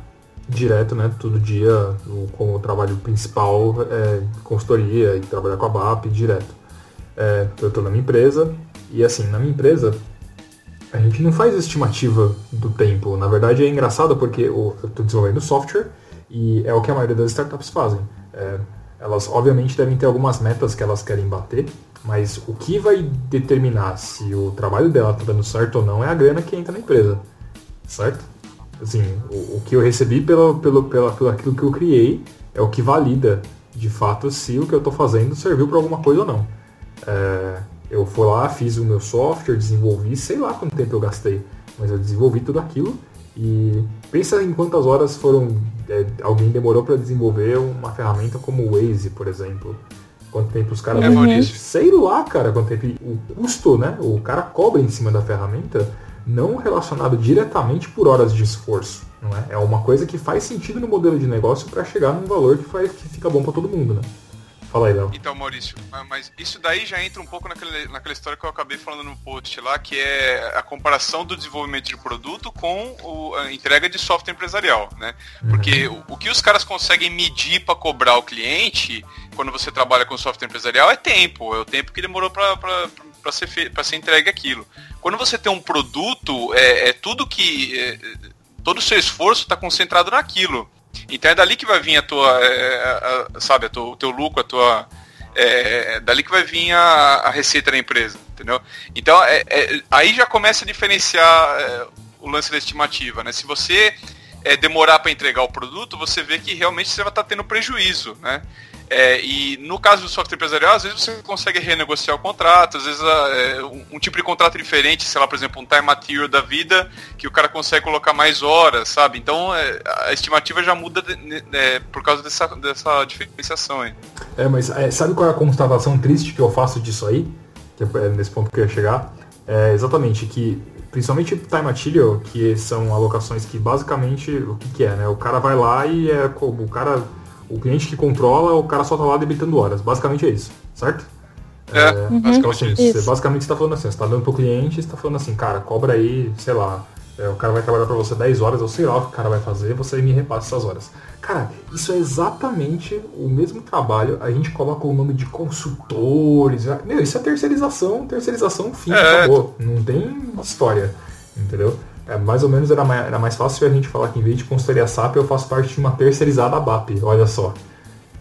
direto, né? Todo dia, o- como trabalho principal é consultoria e trabalhar com a BAP direto. É, eu tô na minha empresa e assim, na minha empresa a gente não faz estimativa do tempo. Na verdade é engraçado porque o- eu tô desenvolvendo software e é o que a maioria das startups fazem. É, elas obviamente devem ter algumas metas que elas querem bater, mas o que vai determinar se o trabalho dela tá dando certo ou não é a grana que entra na empresa, certo? Assim, o, o que eu recebi pelo, pelo, pela, pelo aquilo que eu criei é o que valida de fato se o que eu estou fazendo serviu para alguma coisa ou não. É, eu fui lá, fiz o meu software, desenvolvi, sei lá quanto tempo eu gastei, mas eu desenvolvi tudo aquilo e pensa em quantas horas foram é, alguém demorou para desenvolver uma ferramenta como o Waze, por exemplo. Quanto tempo os caras É, Maurício. sei lá, cara, quanto tempo o custo, né? O cara cobra em cima da ferramenta, não relacionado diretamente por horas de esforço, não é? É uma coisa que faz sentido no modelo de negócio para chegar num valor que, faz, que fica bom para todo mundo, né? Fala aí, Léo. Então, Maurício, mas- isso daí já entra um pouco naquele, naquela história que eu acabei falando no post lá, que é a comparação do desenvolvimento de produto com o- a entrega de software empresarial, né? Porque o, o que os caras conseguem medir para cobrar o cliente quando você trabalha com software empresarial é tempo, é o tempo que demorou para ser, fe- pra ser entregue aquilo. Quando você tem um produto, é, é tudo que. é, todo o seu esforço está concentrado naquilo. Então é dali que vai vir a tua, é, a- a- sabe, a tua- o teu lucro, a tua, é, é dali que vai vir a, a receita da empresa, entendeu? Então é- é- aí já começa a diferenciar é, o lance da estimativa, né? Se você demorar para entregar o produto, você vê que realmente você vai estar tendo prejuízo, né? É, e no caso do software empresarial, às vezes você consegue renegociar o contrato, às vezes é, um, um tipo de contrato diferente, sei lá, por exemplo, um time material da vida, que o cara consegue colocar mais horas, sabe? Então é, a estimativa já muda de- é, por causa dessa, dessa diferenciação aí. É, mas é, sabe qual é a constatação triste que eu faço disso aí? Que é nesse ponto que eu ia chegar. É exatamente que, principalmente time material, que são alocações que basicamente, o que, que é, né? O cara vai lá e é como o cara, o cliente que controla, o cara só tá lá debitando horas. Basicamente é isso, certo? É, Então, basicamente assim, isso. você, basicamente você tá falando assim, você tá dando pro cliente, você tá falando assim, cara, cobra aí, sei lá, é, o cara vai trabalhar pra você 10 horas, eu sei lá o que o cara vai fazer, você me repassa essas horas. Cara, isso é exatamente o mesmo trabalho, a gente coloca o nome de consultores, meu, isso é terceirização, terceirização, fim, É. acabou. Não tem história, entendeu? É, mais ou menos era mais, era mais fácil a gente falar que em vez de consultoria SAP, eu faço parte de uma terceirizada BAP, olha só.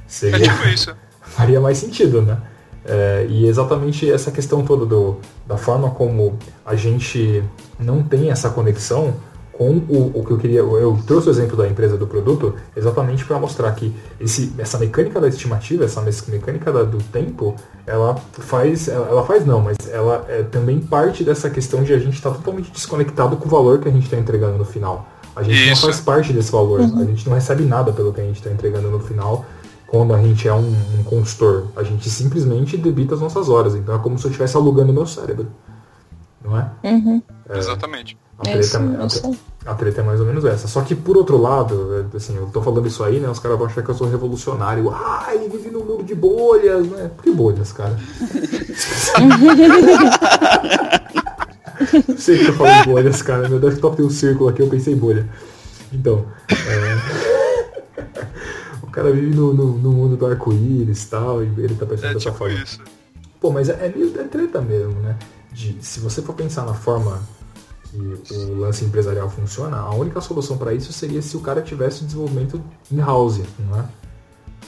Seria É tipo isso. *laughs* faria mais sentido, né? É, e exatamente essa questão toda do, da forma como a gente não tem essa conexão com o, o que eu queria. Eu trouxe o exemplo da empresa do produto exatamente para mostrar que esse, essa mecânica da estimativa, essa me- mecânica da- do tempo, ela faz. Ela, ela faz não, mas ela é também parte dessa questão de a gente estar totalmente desconectado com o valor que a gente está entregando no final. A gente Isso. não faz parte desse valor. A gente não recebe nada pelo que a gente está entregando no final quando a gente é um, um consultor. A gente simplesmente debita as nossas horas. Então é como se eu estivesse alugando meu cérebro. Não é? Uhum. Exatamente. A É treta, isso, a, é isso aí. a treta é mais ou menos essa. Só que por outro lado, é, assim, eu tô falando isso aí, né? Os caras vão achar que eu sou revolucionário. Ah, ele vive num mundo de bolhas, né? Por que bolhas, cara? Não *laughs* sei que eu falo em bolhas, cara. Meu desktop tem um círculo aqui, eu pensei em bolha. Então, é... *laughs* cara vive no, no, no mundo do arco-íris e tal, e ele tá pensando É dessa tipo forma. isso. Pô, mas é, é meio é treta mesmo, né? De, se você for pensar na forma que o lance empresarial funciona, a única solução para isso seria se o cara tivesse o desenvolvimento in-house, não é?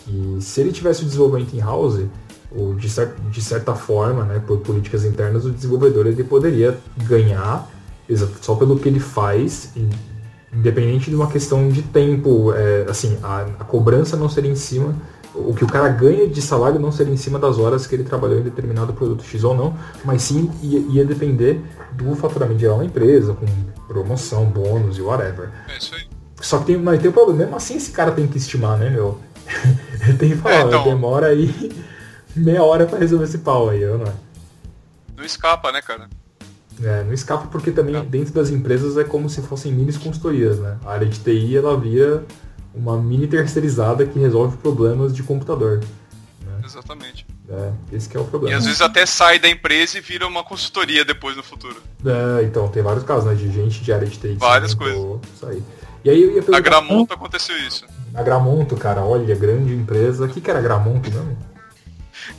E se ele tivesse o desenvolvimento in-house, ou de, cer de certa forma, né, por políticas internas, o desenvolvedor ele poderia ganhar só pelo que ele faz, independente de uma questão de tempo, é, assim, a, a cobrança não seria em cima, o que o cara ganha de salário não seria em cima das horas que ele trabalhou em determinado produto X ou não, mas sim ia, ia depender do faturamento geral da empresa, com promoção, bônus e whatever. É isso aí. Só que tem, mas tem um problema, mesmo assim esse cara tem que estimar, né, meu? *laughs* ele tem que falar, É, então. demora aí meia hora pra resolver esse pau aí, eu não é? Não escapa, né, cara? É, não escapa porque também dentro das empresas é como se fossem mini consultorias, né? A área de TI ela vira uma mini terceirizada que resolve problemas de computador. Exatamente. É, esse que é o E problema. às vezes até sai da empresa e vira uma consultoria depois no futuro. É, então, tem vários casos, né? De gente de área de TI. Várias sair. E aí eu ia Na perguntar... Gramonto aconteceu isso. A Gramonto, cara, olha, grande empresa. O que, que era Gramonto mesmo?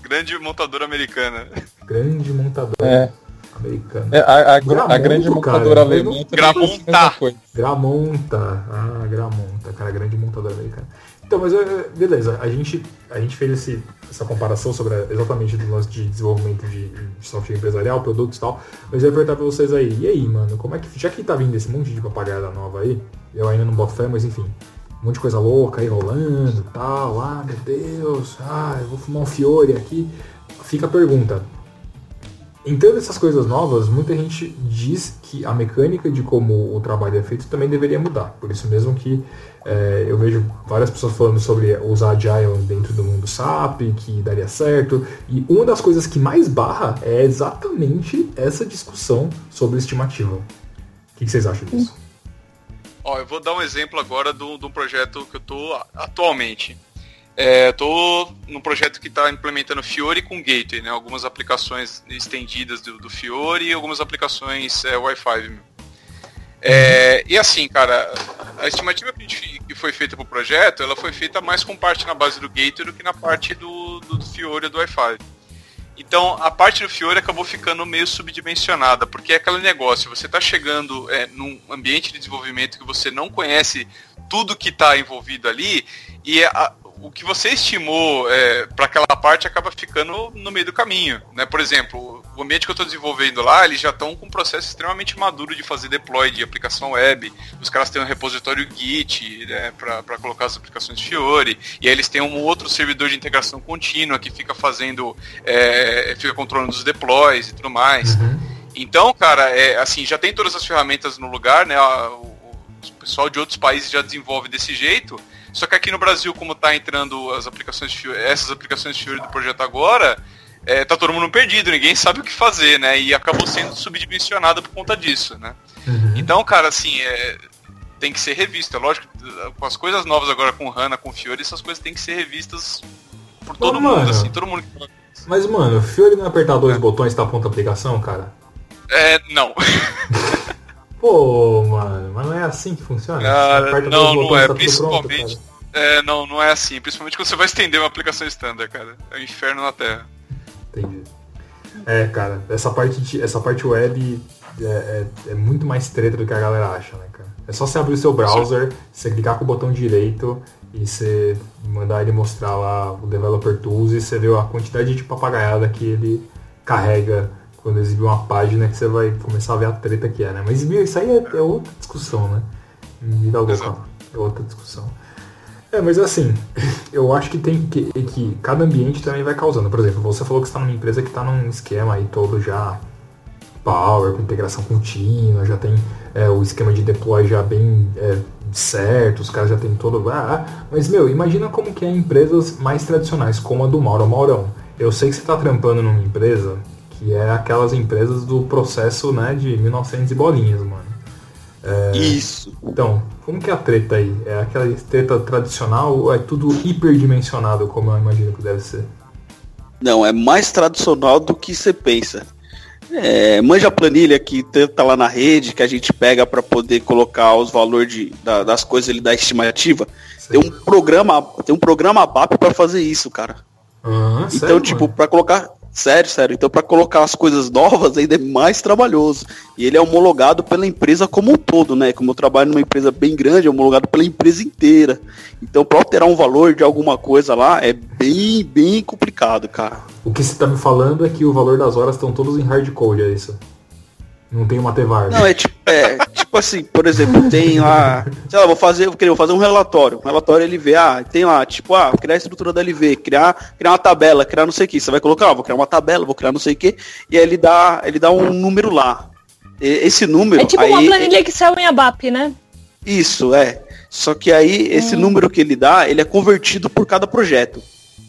Grande montadora americana. Grande montadora É. americana. É, a, a, Gramonto, a grande cara, montadora alemã Gramonta. a. Gramonta. Ah, Gramonta, cara, grande montadora americana. Então, mas é, beleza, a gente, a gente fez esse, essa comparação sobre exatamente do lance de desenvolvimento de, de software empresarial, produtos e tal. Mas eu ia perguntar pra vocês aí, e aí, mano, como é que. Já que tá vindo esse monte de papagaiada nova aí, eu ainda não boto fé, mas enfim. Um monte de coisa louca aí rolando e tal. Ah, meu Deus, ah, eu vou fumar um Fiore aqui. Fica a pergunta. Entrando essas coisas novas, muita gente diz que a mecânica de como o trabalho é feito também deveria mudar. Por isso mesmo que é, eu vejo várias pessoas falando sobre usar Agile dentro do mundo SAP, que daria certo. E uma das coisas que mais barra é exatamente essa discussão sobre estimativa. O que, que vocês acham disso? Ó, eu vou dar um exemplo agora de um projeto que eu a- atualmente. É, tô num projeto que está implementando Fiori com Gateway, né? Algumas aplicações estendidas do, do Fiori e algumas aplicações é, Wi-Fi. É, e assim, cara, a estimativa que, a gente- que foi feita pro projeto, ela foi feita mais com parte na base do Gateway do que na parte do, do, do Fiori e do Wi-Fi. Então, a parte do Fiore acabou ficando meio subdimensionada, porque é aquele negócio, você está chegando é, num ambiente de desenvolvimento que você não conhece tudo que está envolvido ali, e a- o que você estimou para aquela parte acaba ficando no meio do caminho. Né? Por exemplo, o ambiente que eu estou desenvolvendo lá, eles já estão com um processo extremamente maduro de fazer deploy de aplicação web. Os caras têm um repositório Git né, para colocar as aplicações Fiore, e aí eles têm um outro servidor de integração contínua que fica fazendo, é, fica controlando os deploys e tudo mais. Então, cara, é, assim, já tem todas as ferramentas no lugar, né? o pessoal de outros países já desenvolve desse jeito. Só que aqui no Brasil, como tá entrando as aplicações essas aplicações Fiori do projeto agora, é, tá todo mundo perdido, ninguém sabe o que fazer, né? E acabou sendo subdimensionado por conta disso, né? Então, cara, assim, é, tem que ser revisto. É lógico, com as coisas novas agora com HANA, com Fiori, essas coisas têm que ser revistas por todo Ô, mundo, mano. assim, todo mundo. Mas, mano, o Fiore não é apertar dois botões e tá pronto a aplicação, cara? É, não. *laughs* Pô, mano, mas não é assim que funciona? Cara, não, não é. tá pronto, Principalmente. cara. É, não, não é assim. Principalmente quando você vai estender uma aplicação standard, cara. É o inferno na Terra. Entendi. É, cara, essa parte, de- essa parte web é, é- é muito mais treta do que a galera acha, né, cara? É só você abrir o seu browser, você clicar com o botão direito e você mandar ele mostrar lá o Developer Tools e você vê a quantidade de papagaiada que ele carrega quando exibe uma página que você vai começar a ver a treta que é, né? Mas isso aí é, é outra discussão, né? Vida louca. É outra discussão. É, mas assim, *laughs* eu acho que tem que, que cada ambiente também vai causando. Por exemplo, você falou que está numa empresa que está num esquema aí todo já Power, com integração contínua, já tem é, o esquema de deploy já bem é, certo, os caras já tem todo. Ah, ah. mas meu, imagina como que é empresas mais tradicionais, como a do Mauro Maurão. Eu sei que você está trampando numa empresa que é aquelas empresas do processo né, de 1900 e bolinhas, mano. Isso. Então, como que é a treta aí? É aquela treta tradicional ou é tudo hiperdimensionado, como eu imagino que deve ser? Não, é mais tradicional do que você pensa. é, manja a planilha que tá- lá na rede, que a gente pega para poder colocar os valores da- das coisas ali da estimativa. Tem um programa, tem um programa BAP para fazer isso, cara. Então, sério, tipo, pra colocar. Sério, sério. Então, pra colocar as coisas novas ainda é mais trabalhoso. E ele é homologado pela empresa como um todo, né? Como eu trabalho numa empresa bem grande, é homologado pela empresa inteira. Então, pra alterar um valor de alguma coisa lá, é bem, bem complicado, cara. O que você tá me falando é que o valor das horas estão todos em hardcode, é isso? Não tem uma TVAR. Não, é tipo, é, tipo assim, por exemplo, tem lá. Sei lá, vou fazer, vou fazer um relatório. Um relatório LV, ah, tem lá, tipo, ah, criar a estrutura da LV, criar, criar uma tabela, criar não sei o que. Você vai colocar, ah, vou criar uma tabela, vou criar não sei o que, e aí ele dá, ele dá um número lá. E- Esse número. É tipo aí, uma planilha Excel em ABAP, né? Isso, é. Só que aí esse número que ele dá, ele é convertido por cada projeto.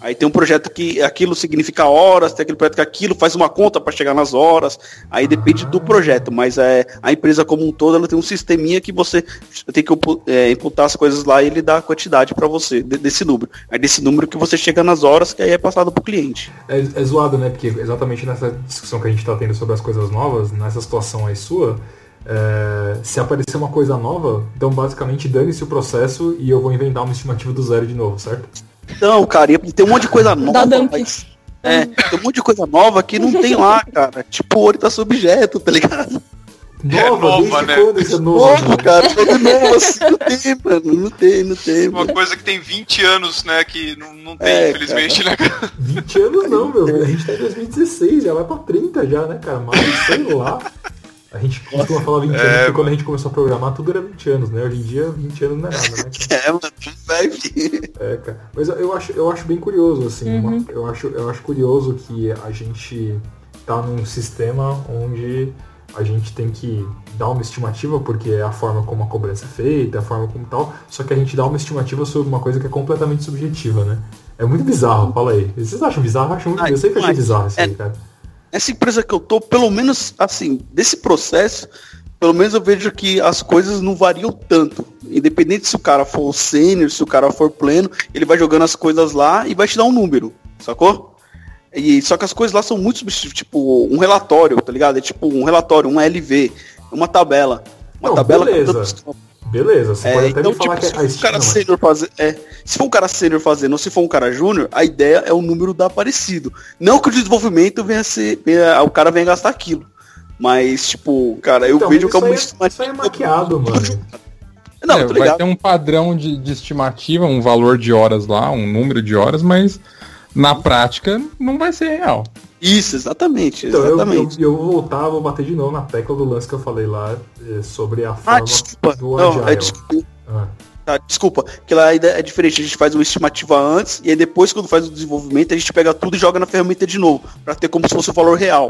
Aí tem um projeto que aquilo significa horas, tem aquele projeto que aquilo faz uma conta para chegar nas horas. Aí depende do projeto, mas é, a empresa como um todo ela tem um sisteminha que você tem que é, imputar as coisas lá e ele dá a quantidade para você de- desse número. Aí desse número que você chega nas horas que aí é passado pro cliente. É, é zoado, né? Porque exatamente nessa discussão que a gente tá tendo sobre as coisas novas, nessa situação aí sua, é, se aparecer uma coisa nova, então basicamente dane-se o processo e eu vou inventar uma estimativa do zero de novo, certo? Então, cara, e tem um monte de coisa nova. dump. mas- é, tem um monte de coisa nova que não tem lá, cara. Tipo orientação objeto, tá ligado? É Nova, né? quando isso é novo? Novo, cara, todo novo assim, não tem, mano, não tem, não tem, Uma mano. coisa que tem 20 anos, né? Que não, não tem, É, infelizmente, né, cara? 20 anos não, meu. A gente tá em 2016, já vai pra 30 já, né, cara? Mas sei lá. A gente costuma falar 20 anos, porque quando a gente começou a programar, tudo era 20 anos, né? Hoje em dia, 20 anos não é nada, né? cara? *laughs* É, mano, vai vir. É, cara. Mas eu acho, eu acho bem curioso, assim. uma- eu, acho, eu acho curioso que a gente tá num sistema onde a gente tem que dar uma estimativa, porque é a forma como a cobrança é feita, é a forma como tal, só que a gente dá uma estimativa sobre uma coisa que é completamente subjetiva, né? É muito bizarro, fala aí. Vocês acham bizarro? Eu, acho muito, eu sempre achei demais. bizarro isso aí, É. cara. Essa empresa que eu tô, pelo menos, assim, desse processo, pelo menos eu vejo que as coisas não variam tanto. Independente se o cara for sênior, se o cara for pleno, ele vai jogando as coisas lá e vai te dar um número, sacou? E, só que as coisas lá são muito subjetivas, tipo, um relatório, tá ligado? É tipo um relatório, uma LV, uma tabela. Uma Não, tabela beleza. com Beleza, você É, pode até então, me falar tipo, que se a for um cara sênior fazer, é, se for um cara sênior fazendo ou se for um cara júnior, a ideia é o número dar parecido. Não que o desenvolvimento venha a ser, venha- o cara venha gastar aquilo. Mas, tipo, cara, eu Então, vejo que é uma é- isso aí é maquiado, mano. Não, É, vai ter um padrão de, de estimativa, um valor de horas lá, um número de horas, mas na prática não vai ser real. Isso, exatamente, Então, eu, eu, exatamente. eu vou voltar, vou bater de novo na tecla do lance que eu falei lá eh, sobre a Ah, forma desculpa. do Não, é, Agile. desculpa. Ah. Tá, desculpa, que lá ainda é diferente, a gente faz uma estimativa antes e aí depois quando faz o desenvolvimento a gente pega tudo e joga na ferramenta de novo, pra ter como se fosse o valor real.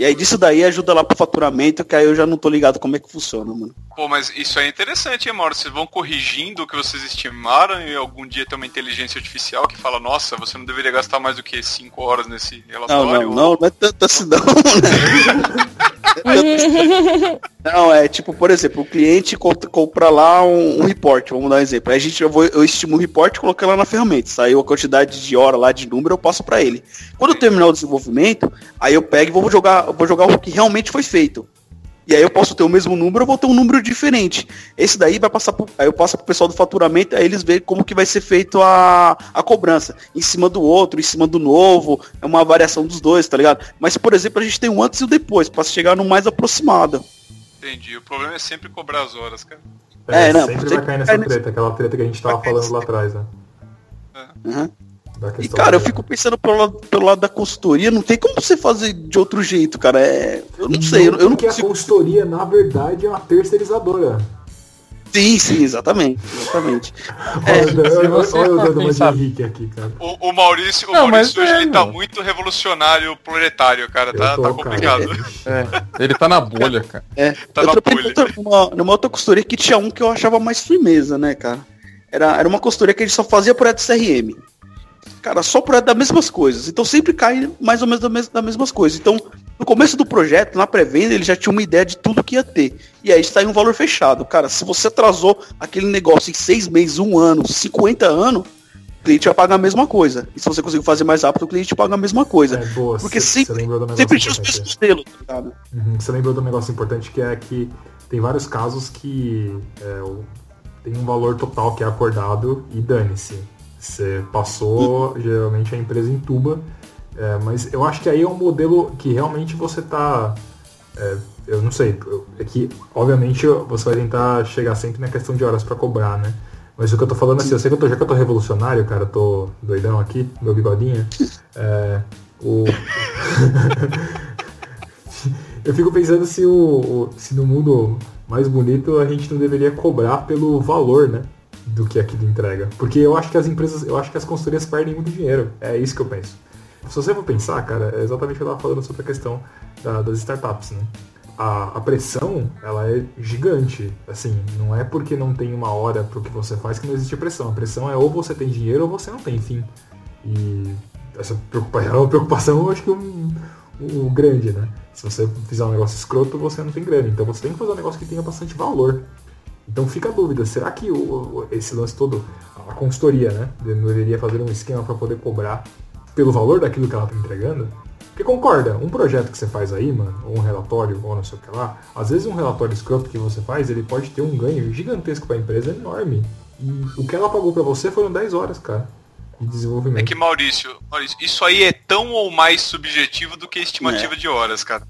E aí disso daí ajuda lá pro faturamento, que aí eu já não tô ligado como é que funciona, mano. Pô, mas isso é interessante, hein, Mauro? Vocês vão corrigindo o que vocês estimaram e algum dia tem uma inteligência artificial que fala, nossa, você não deveria gastar mais do que 5 horas nesse Não, relatório. não, não, não é tanto assim não, né? *laughs* Não, é tipo, por exemplo, o cliente co- compra lá um, um report, vamos dar um exemplo. Aí a gente, eu, vou, eu estimo o report e coloco lá na ferramenta. Saiu a quantidade de hora lá de número, eu passo para ele. Quando eu terminar o desenvolvimento, aí eu pego e vou jogar, vou jogar o que realmente foi feito. E aí eu posso ter o mesmo número, eu vou ter um número diferente. Esse daí vai passar pro, aí eu passo pro pessoal do faturamento, aí eles veem como que vai ser feito a, a cobrança. Em cima do outro, em cima do novo, é uma variação dos dois, tá ligado? Mas, por exemplo, a gente tem o antes e o depois, para chegar no mais aproximado. Entendi. O problema é sempre cobrar as horas, cara. É, É, não, sempre vai cair nessa treta, aquela treta que a gente tava falando lá atrás, né? Uhum. Da E, cara, eu fico pensando pelo lado, pelo lado da consultoria, não tem como você fazer de outro jeito, cara. É, eu não sei, eu, eu não Porque a consigo. consultoria, na verdade, é uma terceirizadora. Sim, sim, exatamente. Exatamente. *laughs* Olha, se olha, o dedo mais Henrique aqui, cara. O, o Maurício, o Não, Maurício hoje é, ele tá muito revolucionário proletário, cara. Tá, tô, tá cara. complicado. É, ele tá na bolha, cara. É, Tá eu na bolha. outra- numa, numa outra consultoria que tinha um que eu achava mais firmeza, né, cara? Era, era uma consultoria que a gente só fazia projeto CRM. Cara, só projeto das mesmas coisas. Então sempre cai mais ou menos da mes- das mesmas coisas. Então, no começo do projeto, na pré-venda, ele já tinha uma ideia de tudo que ia ter. E aí está em um valor fechado. Cara, se você atrasou aquele negócio em seis meses, um ano, 50 anos, o cliente vai pagar a mesma coisa. E se você conseguir fazer mais rápido, o cliente paga a mesma coisa. É, boa, Porque cê- cê sempre, negócio sempre tinha os mesmos selos, tá ligado? Uhum, Você lembrou do negócio importante que é que tem vários casos que é, tem um valor total que é acordado e dane-se. Você passou, geralmente a empresa entuba, é, mas eu acho que aí é um modelo que realmente você tá. é, eu não sei, é que obviamente você vai tentar chegar sempre na questão de horas para cobrar, né? Mas o que eu tô falando assim, eu sei que eu tô, já que eu tô revolucionário, cara, eu tô doidão aqui, meu bigodinho. É, o... *laughs* Eu fico pensando se, o- se no mundo mais bonito a gente não deveria cobrar pelo valor, né? Do que aquilo entrega. Porque eu acho que as empresas, eu acho que as consultorias perdem muito dinheiro. É isso que eu penso. Se você for pensar, cara, é exatamente o que eu tava falando sobre a questão da- das startups, né? A, a pressão, ela é gigante. Assim, não é porque não tem uma hora pro que você faz que não existe pressão. A pressão é ou você tem dinheiro ou você não tem, enfim. E essa preocupação, *laughs* é preocupação eu acho que um, um grande, né? Se você fizer um negócio escroto, você não tem grana. Então você tem que fazer um negócio que tenha bastante valor. Então fica a dúvida, será que o, esse lance todo, a consultoria, né? Não deveria fazer um esquema para poder cobrar pelo valor daquilo que ela tá entregando? Porque concorda, um projeto que você faz aí, mano, ou um relatório, ou não sei o que lá, às vezes um relatório escroto que você faz, ele pode ter um ganho gigantesco para a empresa enorme. E o que ela pagou para você foram 10 horas, cara, de desenvolvimento. É que Maurício, Maurício, isso aí é tão ou mais subjetivo do que a estimativa É. de horas, cara.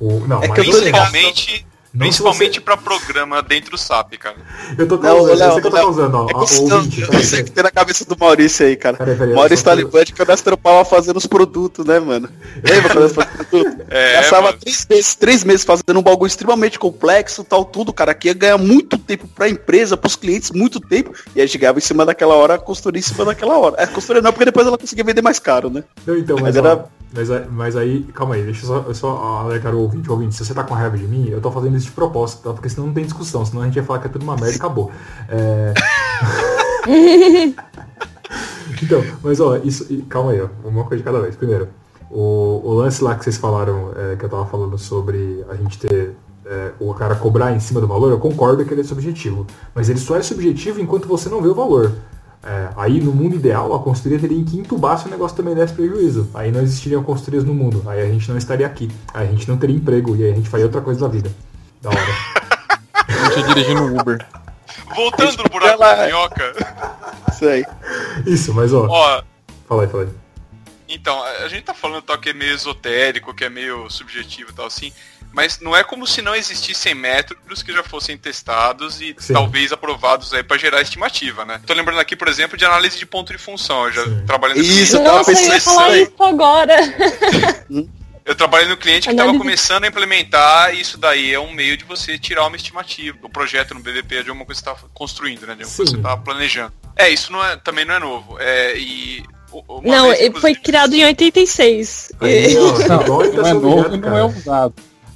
O- não, É mas Principalmente, principalmente se pra programa dentro do SAP, cara. Eu tô Não, causando, eu sei que eu tô causando, ó. É que eu, ouvinte, eu peraí, sei que tem na cabeça do Maurício aí, cara. Peraí, peraí, Maurício Talibã que nós trampava fazendo os produtos, né, mano? Lembra quando produto? *laughs* É, mano. três meses, três meses fazendo um bagulho extremamente complexo, tal, tudo, cara, que ia ganhar muito tempo pra empresa, pros clientes, muito tempo, e aí chegava em cima daquela hora, a consultoria em cima daquela hora. É, consultoria não, porque depois ela conseguia vender mais caro, né? Não, então, mas, Mas era- ó, mas, aí- mas aí, calma aí, deixa eu só, eu só alertar o ouvinte, ouvinte, se você tá com raiva de mim, eu tô fazendo isso de propósito, tá? Porque senão não tem discussão, senão a gente ia falar que é tudo uma merda e acabou. É... *laughs* então, mas ó, isso. Calma aí, ó. Uma coisa de cada vez. Primeiro, o, o lance lá que vocês falaram, é, que eu tava falando sobre a gente ter. é, o cara cobrar em cima do valor, eu concordo que ele é subjetivo. Mas ele só é subjetivo enquanto você não vê o valor. É, aí no mundo ideal, a consultoria teria que entubar se o negócio também desse prejuízo. Aí não existiriam consultorias no mundo. Aí a gente não estaria aqui. Aí a gente não teria emprego. E aí a gente faria outra coisa da vida. Da hora. *laughs* A gente dirigindo um Uber. Voltando no buraco Ela- da minhoca. Isso aí. Isso, mas ó. Ó, Fala aí, fala aí. Então, a gente tá falando tal que é meio esotérico, que é meio subjetivo e tal assim, mas não é como se não existissem métodos que já fossem testados e Sim. talvez aprovados aí pra gerar estimativa, né? Tô lembrando aqui, por exemplo, de análise de ponto de função. Eu já Sim. no Isso, eu tava pensando isso agora. *laughs* eu trabalhei no cliente que estava começando a implementar e isso daí é um meio de você tirar uma estimativa. O projeto no BDP é de alguma coisa que você tá construindo, né? De alguma coisa que você tá planejando. É, isso não é, também não é novo. É, e uma Não, vez, ele foi criado em 86. Aí, ó, Não, tá não é novo e não cara. é usado.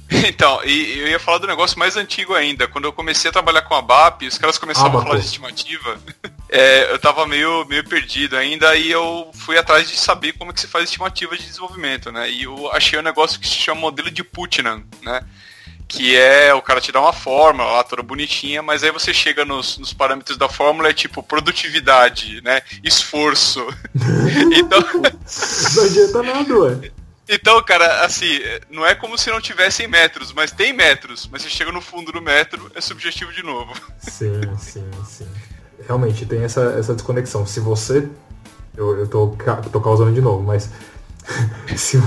*laughs* Então, e eu ia falar do negócio mais antigo ainda. Quando eu comecei a trabalhar com a BAP, os caras começavam a Abaco. falar de estimativa. *laughs* é, eu tava meio, meio perdido ainda, e eu fui atrás de saber como que se faz estimativa de desenvolvimento, né? E eu achei um negócio que se chama modelo de Putnam, né? Que é o cara te dá uma fórmula lá toda bonitinha, mas aí você chega nos, nos parâmetros da fórmula, é tipo produtividade, né? Esforço. *laughs* então, Não adianta nada, ué. Então, cara, assim, não é como se não tivessem metros, mas tem metros. Mas você chega no fundo do metro, é subjetivo de novo. Sim, sim, sim. Realmente tem essa, essa desconexão. Se você. Eu, eu tô, tô causando de novo, mas. *laughs* se,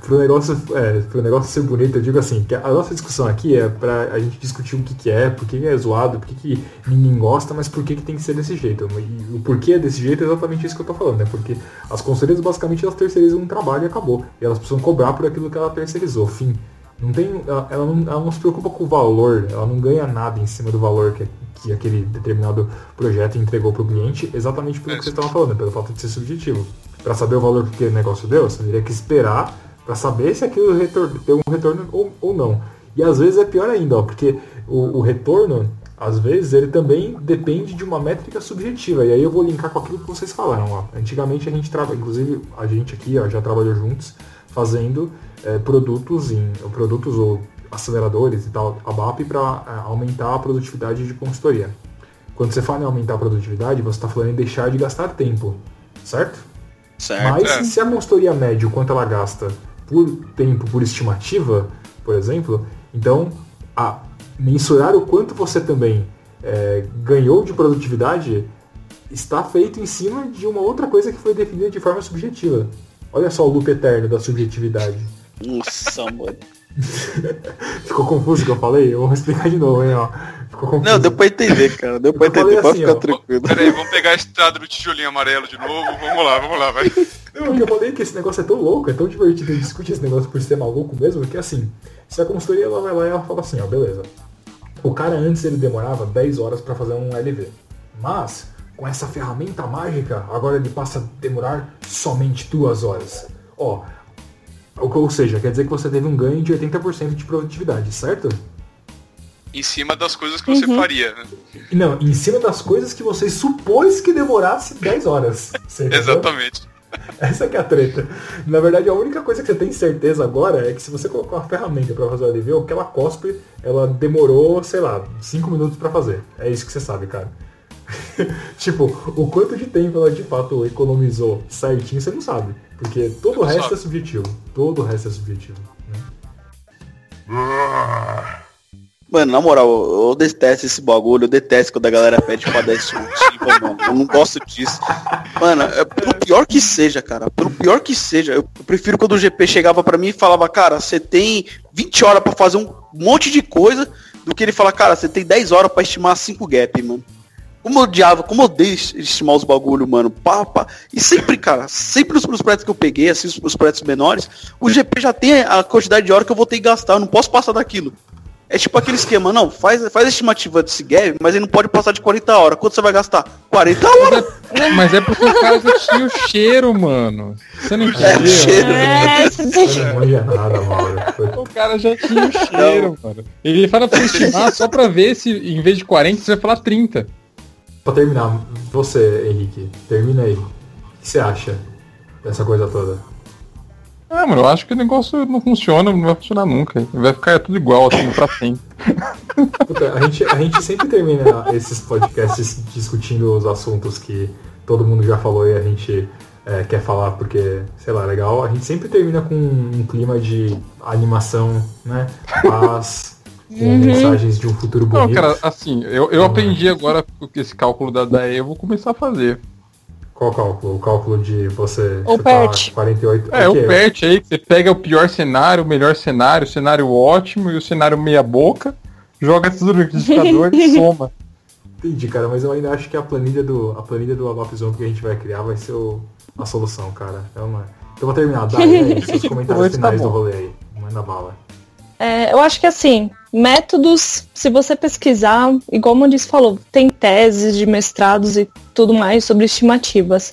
pro, negócio, é, pro negócio ser bonito, eu digo assim, que a nossa discussão aqui é pra a gente discutir o que, que é, por que que é zoado, por que, que ninguém gosta, mas por que, que tem que ser desse jeito. E o porquê é desse jeito é exatamente isso que eu tô falando, né? Porque as consultorias basicamente elas terceirizam um trabalho e acabou. E elas precisam cobrar por aquilo que ela terceirizou. Fim. Não tem, ela, ela não, ela não se preocupa com o valor, ela não ganha nada em cima do valor que, que aquele determinado projeto entregou para o cliente, exatamente pelo que vocês estavam falando, pelo fato de ser subjetivo. Para saber o valor que aquele negócio deu, você teria que esperar para saber se aquilo retor deu um retorno ou, ou não. E às vezes é pior ainda, ó, porque o, o retorno, às vezes, ele também depende de uma métrica subjetiva. E aí eu vou linkar com aquilo que vocês falaram. Ó. Antigamente a gente trabalha, inclusive a gente aqui ó, já trabalhou juntos fazendo é, produtos em produtos ou aceleradores e tal, a BAP para aumentar a produtividade de consultoria. quando você fala em aumentar a produtividade, você está falando em deixar de gastar tempo, certo? Certo. Mas É. se a consultoria média, o quanto ela gasta por tempo, por estimativa, por exemplo, então a mensurar o quanto você também é, ganhou de produtividade está feito em cima de uma outra coisa que foi definida de forma subjetiva. Olha só o loop eterno da subjetividade. Nossa, mano. *laughs* Ficou confuso o que eu falei? Eu vou explicar de novo, hein, ó. Não, deu pra entender, cara. Deu pra entender. Pode assim, ficar ó. tranquilo. Pera aí, vamos pegar a estrada do tijolinho amarelo de novo. Vamos lá, vamos lá, vai. *laughs* Não, eu falei que esse negócio é tão louco, é tão divertido discutir esse negócio por ser maluco mesmo, que assim, se a consultoria ela vai lá e ela fala assim, ó, beleza. O cara antes ele demorava 10 horas para fazer um LV. Mas, com essa ferramenta mágica, agora ele passa a demorar somente duas horas. Ó, ou ou seja, quer dizer que você teve um ganho de 80% de produtividade, certo? Em cima das coisas que você faria. né? Não, em cima das coisas que você supôs que demorasse 10 horas. Exatamente. Essa que é a treta. Na verdade, a única coisa que você tem certeza agora é que se você colocar uma ferramenta pra fazer o LV, o que ela cospe, ela demorou, sei lá, 5 minutos pra fazer. É isso que você sabe, cara. *laughs* tipo, o quanto de tempo ela de fato economizou certinho, você não sabe. Porque todo o resto sabe. é subjetivo. Todo o resto é subjetivo. né? Mano, na moral, eu detesto esse bagulho, eu detesto quando a galera pede pra dar estimativa, mano. Eu não gosto disso. Mano, é, pelo pior que seja, cara, pelo pior que seja, eu prefiro quando o GP chegava pra mim e falava, cara, você tem 20 horas pra fazer um monte de coisa, do que ele fala, cara, você tem 10 horas pra estimar 5 gap, mano. Como eu odiava, como eu odeio estimar os bagulho, mano. Pá, pá. E sempre, cara, sempre os, os projetos que eu peguei, assim, os, os projetos menores, o GP já tem a quantidade de hora que eu vou ter que gastar, eu não posso passar daquilo. É tipo aquele esquema, não, faz, faz a estimativa desse gap, mas ele não pode passar de 40 horas. Quanto você vai gastar? 40 horas! Mas é porque o cara já tinha o cheiro, mano. Você não É, o entendeu? cheiro. É, não O cara já tinha o cheiro, mano. Ele fala pra você estimar só pra ver se em vez de 40 você vai falar 30. Pra terminar, você, Henrique, termina aí. O que você acha dessa coisa toda? Ah, mano, eu acho que o negócio não funciona, não vai funcionar nunca. Vai ficar tudo igual, assim, pra sempre. *laughs* Puta, a, gente, a gente sempre termina esses podcasts discutindo os assuntos que todo mundo já falou e a gente é, quer falar porque, sei lá, legal. A gente sempre termina com um clima de animação, né? Paz, com mensagens de um futuro Não, bonito. cara, assim, eu, eu aprendi agora com esse cálculo da, da E, eu vou começar a fazer. Qual cálculo? O cálculo de você O PERT. 48... É, o quê? PERT aí, que você pega o pior cenário, o melhor cenário, o cenário ótimo e o cenário meia boca, joga esses no liquidificador *laughs* e soma. Entendi, cara, mas eu ainda acho que a planilha do, a planilha do Alapzão que a gente vai criar vai ser o- a solução, cara. É uma... Então vou terminar. Dai, aí, seus *laughs* comentários tá finais do bom. rolê aí. Manda bala. É, eu acho que assim, métodos, se você pesquisar, igual o Maurício falou, tem teses de mestrados e tudo mais sobre estimativas.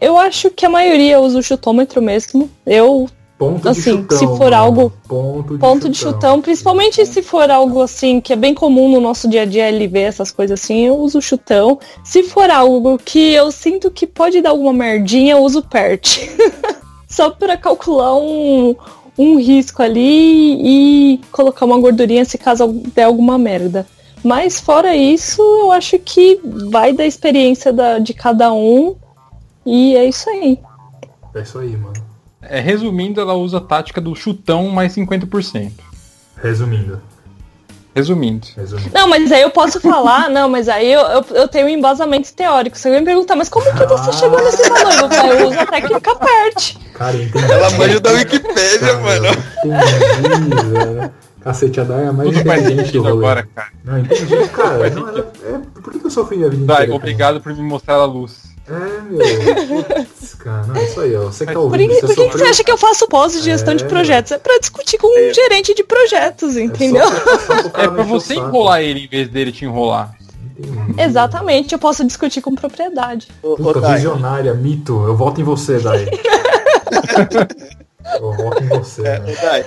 Eu acho que a maioria usa o chutômetro mesmo. Eu, Ponto Assim, chutão. se for algo- Ponto de ponto de chutão, principalmente se for algo assim que é bem comum no nosso dia a dia LV, essas coisas assim, eu uso o chutão. Se for algo que eu sinto que pode dar alguma merdinha, eu uso PERT. *laughs* Só para calcular um, um risco ali e colocar uma gordurinha se caso der alguma merda. Mas fora isso, eu acho que vai da experiência da, de cada um. E é isso aí. É isso aí, mano. É, resumindo, ela usa a tática do chutão mais 50%. Resumindo. Resumindo. Resumindo. Não, mas aí eu posso falar, *laughs* não, mas aí eu, eu, eu tenho um embasamento teórico. Você vai me perguntar, mas como que você chegou nesse valor? Eu falo, eu uso a técnica PERT. Cara, entendi. Ela manja da Wikipédia, Cara, mano. Entendi, velho. Cacete, a Dai é a mais Tudo inteligente do sentido rolê. agora, cara. Não, entendi, cara. *laughs* Não, ela- é, por que eu sofri a vida Vai, inteira? cara? obrigado por me mostrar a luz. É, meu. Putz, cara, não, é isso aí, ó. Você que tá Por, ouvindo, que- você por que, você acha que eu faço pós de gestão de É. projetos? É pra discutir com um gerente de projetos, entendeu? É, só, só pro cara É pra encher o você enrolar ele em vez dele te enrolar. Entendi. Exatamente, eu posso discutir com propriedade. Ô, ô, Puta, Dai, visionária, mito. Eu voto em você, Dai. *laughs* eu voto em você, é, né? ô, Dai,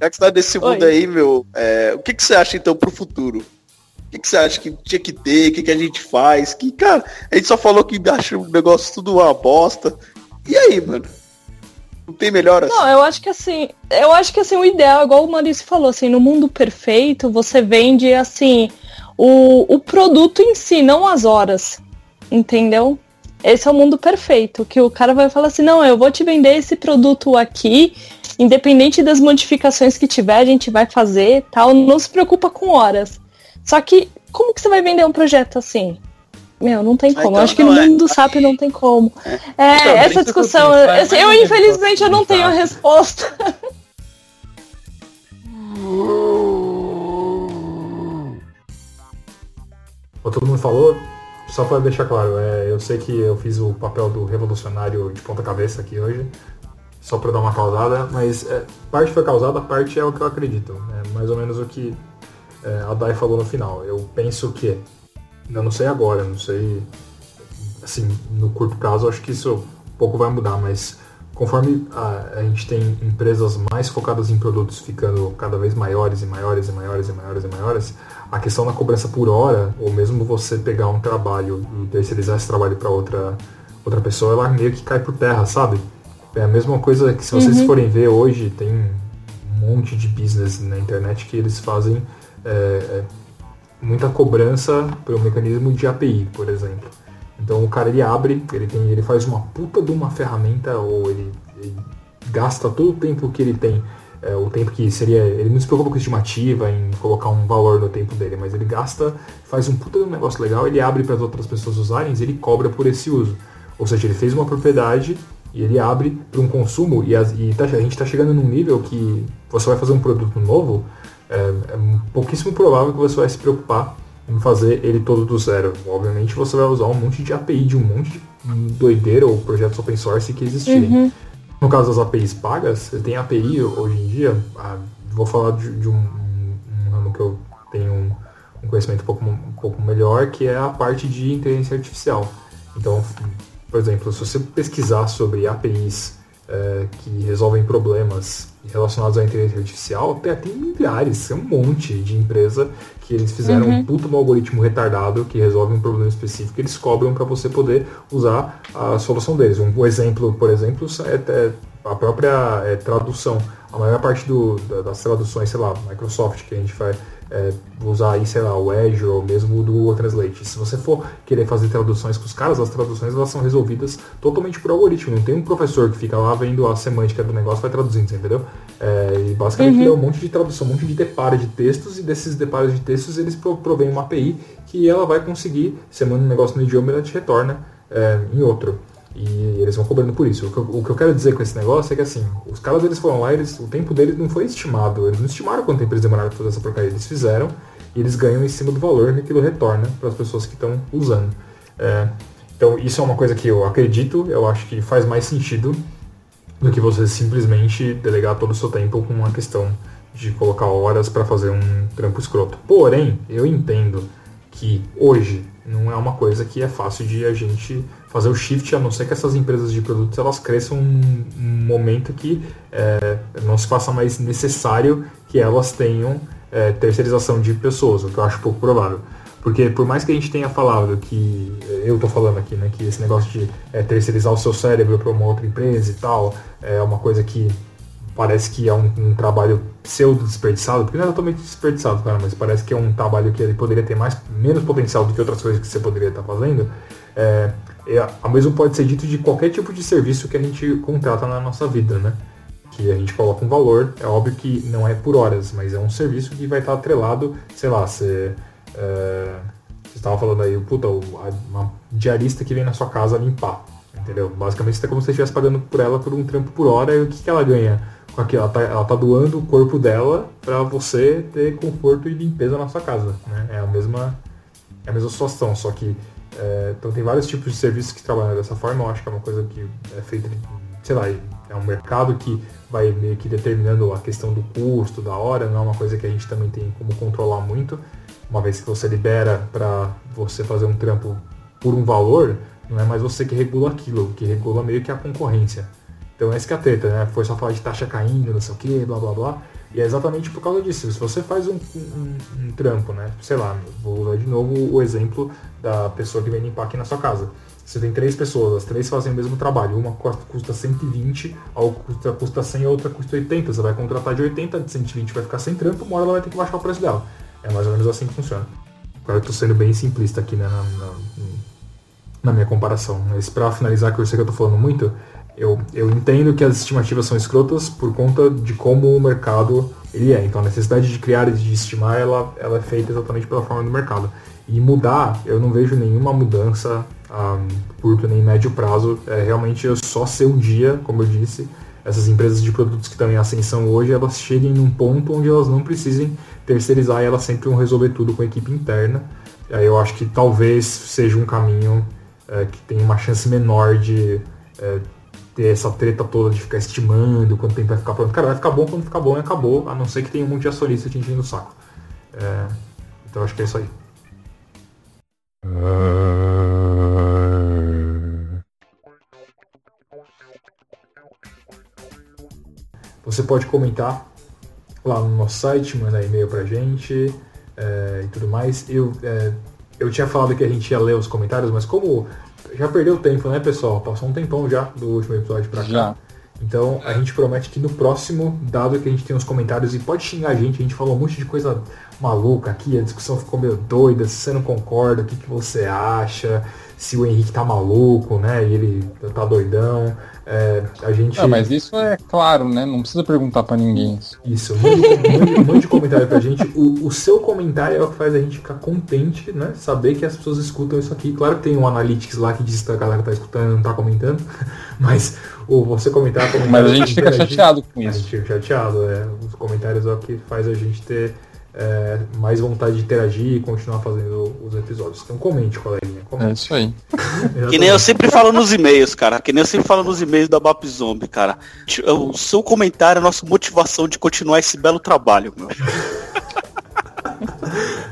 já que você tá nesse mundo Oi. aí, meu, é, o que, que você acha então pro futuro? O que, que você acha que tinha que ter? O que, que a gente faz? Que, cara, a gente só falou que acha o negócio tudo uma bosta. E aí, mano? Não tem melhoras? Não, eu acho que assim, eu acho que assim, o ideal, igual o Maurício falou, assim, no mundo perfeito, você vende assim o, o produto em si, não as horas. Entendeu? Esse é o mundo perfeito, que o cara vai falar assim, não, eu vou te vender esse produto aqui, independente das modificações que tiver, a gente vai fazer, tal, não se preocupa com horas. Só que, como que você vai vender um projeto assim? Meu, não tem como. então, Acho que no é. mundo do SAP não tem como. É, Então, por isso essa eu discussão, eu ou menos infelizmente eu não tenho a resposta. *laughs* Todo mundo falou, só para deixar claro, é, eu sei que eu fiz o papel do revolucionário de ponta cabeça aqui hoje, só para dar uma causada, mas é, parte foi causada, parte é o que eu acredito. É mais ou menos o que é, a Dai falou no final. Eu penso que, eu não sei agora, não sei, assim, no curto prazo, acho que isso pouco vai mudar, mas conforme a, a gente tem empresas mais focadas em produtos ficando cada vez maiores e maiores e maiores e maiores e maiores, a questão da cobrança por hora, ou mesmo você pegar um trabalho e terceirizar esse trabalho para outra, outra pessoa, ela meio que cai por terra, sabe? É a mesma coisa que se vocês forem ver hoje, tem um monte de business na internet que eles fazem é, é, muita cobrança pelo mecanismo de API, por exemplo. Então o cara ele abre, ele tem, ele faz uma puta de uma ferramenta ou ele, ele gasta todo o tempo que ele tem, é, o tempo que seria, ele não se preocupa com estimativa em colocar um valor no tempo dele, mas ele gasta, faz um puta de um negócio legal, ele abre para as outras pessoas usarem, e ele cobra por esse uso. Ou seja, ele fez uma propriedade e ele abre para um consumo e, e tá- a gente está chegando num nível que você vai fazer um produto novo, é, é pouquíssimo provável que você vai se preocupar em fazer ele todo do zero. Obviamente você vai usar um monte de API de um monte de doideira ou projetos open source que existirem. No caso das APIs pagas, você tem API hoje em dia, ah, vou falar de, de um, um, um ramo que eu tenho um, um conhecimento um pouco, um pouco melhor, que é a parte de inteligência artificial. Então, por exemplo, se você pesquisar sobre APIs eh, que resolvem problemas relacionados à inteligência artificial, tem, tem milhares, é um monte de empresa que eles fizeram um puta de um algoritmo retardado que resolve um problema específico que eles cobram para você poder usar a solução deles. Um, exemplo, por exemplo, é, é a própria é, tradução. A maior parte do, da- das traduções, sei lá, Microsoft, que a gente vai é, usar aí, sei lá, o Azure ou mesmo do Google Translate. Se você for querer fazer traduções com os caras, as traduções elas são resolvidas totalmente por algoritmo. Não tem um professor que fica lá vendo a semântica do negócio e vai traduzindo, entendeu? É, e basicamente ele é um monte de tradução, um monte de deparo de textos e desses deparos de textos eles pro- provêm uma API que ela vai conseguir, manda um negócio no idioma e ela te retorna é, em outro. E eles vão cobrando por isso. O que, eu, o que eu quero dizer com esse negócio é que assim, os caras eles foram lá, eles, o tempo deles não foi estimado. Eles não estimaram quanto tempo eles demoraram pra fazer essa porcaria. Eles fizeram e eles ganham em cima do valor que aquilo retorna para as pessoas que estão usando. É, então isso é uma coisa que eu acredito, eu acho que faz mais sentido do que você simplesmente delegar todo o seu tempo com uma questão de colocar horas para fazer um trampo escroto. Porém, eu entendo que hoje não é uma coisa que é fácil de a gente fazer o shift, a não ser que essas empresas de produtos elas cresçam um, um momento que é, não se faça mais necessário que elas tenham é, terceirização de pessoas, o que eu acho pouco provável. Porque por mais que a gente tenha falado que, eu tô falando aqui, né, que esse negócio de é, terceirizar o seu cérebro para uma outra empresa e tal, é uma coisa que parece que é um, um trabalho pseudo desperdiçado, porque não é totalmente desperdiçado, cara, mas parece que é um trabalho que ele poderia ter mais, menos potencial do que outras coisas que você poderia estar fazendo. É, é, a mesmo pode ser dito de qualquer tipo de serviço que a gente contrata na nossa vida, né? Que a gente coloca um valor, é óbvio que não é por horas, mas é um serviço que vai estar atrelado, sei lá, você. É, você estava falando aí, puta, uma diarista que vem na sua casa limpar. Entendeu? Basicamente é como se você estivesse pagando por ela por um trampo por hora e o que, que ela ganha? Aquilo? Ela, tá, ela tá doando o corpo dela para você ter conforto e limpeza na sua casa. Né? É a mesma, é a mesma situação, só que é, então tem vários tipos de serviços que trabalham dessa forma, eu acho que é uma coisa que é feita, sei lá, é um mercado que vai meio que determinando a questão do custo, da hora, não é uma coisa que a gente também tem como controlar muito, uma vez que você libera para você fazer um trampo por um valor, não é mais você que regula aquilo, que regula meio que a concorrência. Então essa que é a treta, né? Foi só falar de taxa caindo, não sei o que, blá blá blá. E é exatamente por causa disso. Se você faz um, um- um trampo, né? Sei lá, vou usar de novo o exemplo da pessoa que vem limpar aqui na sua casa. Você tem três pessoas, as três fazem o mesmo trabalho. Uma custa- custa 120, a outra custa 100, a outra custa 80. Você vai contratar de 80, de 120 vai ficar sem trampo, uma hora ela vai ter que baixar o preço dela. É mais ou menos assim que funciona. Agora eu tô sendo bem simplista aqui né, na, na, na minha comparação. Mas pra finalizar, que eu sei que eu tô falando muito, eu, eu entendo que as estimativas são escrotas por conta de como o mercado ele é. Então a necessidade de criar e de estimar, ela, ela é feita exatamente pela forma do mercado. E mudar, eu não vejo nenhuma mudança a curto nem médio prazo. É realmente eu só ser um dia, como eu disse, essas empresas de produtos que estão em ascensão hoje, elas cheguem num ponto onde elas não precisem terceirizar e elas sempre vão resolver tudo com a equipe interna. Aí eu acho que talvez seja um caminho é, que tem uma chance menor de é, ter essa treta toda de ficar estimando quanto tempo vai ficar pronto. Cara, vai ficar bom quando ficar bom e acabou, a não ser que tenha um monte de acionista te enchendo o saco. É, então acho que é isso aí. Você pode comentar lá no nosso site, mandar e-mail pra gente é, e tudo mais. Eu, é, eu tinha falado que a gente ia ler os comentários, mas como já perdeu tempo, né, pessoal? Passou um tempão já do último episódio pra cá. Já. Então a gente promete que no próximo, dado que a gente tem os comentários e pode xingar a gente, a gente falou um monte de coisa maluca aqui, a discussão ficou meio doida, se você não concorda, o que, que você acha, se o Henrique tá maluco, né? E ele tá doidão. É, a gente. Ah, mas isso é claro, né? Não precisa perguntar pra ninguém isso. Isso, mande, mande, comentário pra gente. O, o, seu comentário é o que faz a gente ficar contente, né? Saber que as pessoas escutam isso aqui. Claro que tem um Analytics lá que diz que a galera tá escutando e não tá comentando. *laughs* Mas o você comentar, comentar Mas a gente fica chateado com isso. A gente fica chateado, é. Os comentários é o que faz a gente ter é, mais vontade de interagir e continuar fazendo os episódios. Então comente, coleguinha. Comente. É isso aí. Que nem eu sempre falo nos e-mails, cara. Que nem eu sempre falo nos e-mails da Bap Zombie, cara. O seu comentário é a nossa motivação de continuar esse belo trabalho, meu.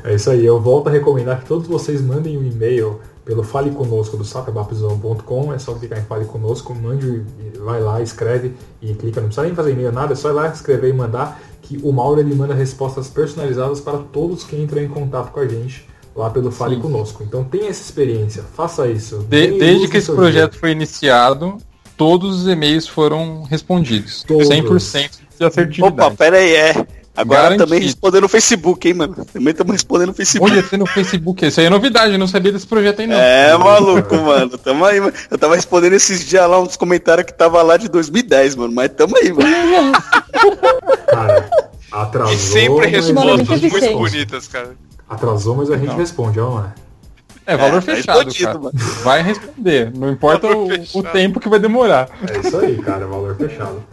É isso aí. Eu volto a recomendar que todos vocês mandem um e-mail pelo Fale Conosco do sapabapzão.com. É só clicar em Fale Conosco, mande, vai lá, escreve e clica. Não precisa nem fazer e-mail, nada. É só ir lá, escrever e mandar que o Mauro ele manda respostas personalizadas para todos que entram em contato com a gente lá pelo Fale Sim. Conosco. Então tenha essa experiência, faça isso. De, desde que esse projeto dia. foi iniciado, todos os e-mails foram respondidos. Todos. 100% de assertividade. Opa, pera aí, é. Agora Garantido. também respondendo no Facebook, hein, mano? Também estamos respondendo no Facebook. Olha, tem no Facebook. Isso aí é novidade, eu não sabia desse projeto aí não. É, maluco, mano. Tamo aí, mano. Eu tava respondendo esses dias lá uns comentários que tava lá de 2010, mano. Mas tamo aí, mano. Cara, atrasou. E sempre respostas muito bonitas, cara. Atrasou, mas a gente não. responde, ó, mano. É, valor é, fechado, cara. Mano. Vai responder. Não importa o, o, tempo que vai demorar. É isso aí, cara. Valor fechado.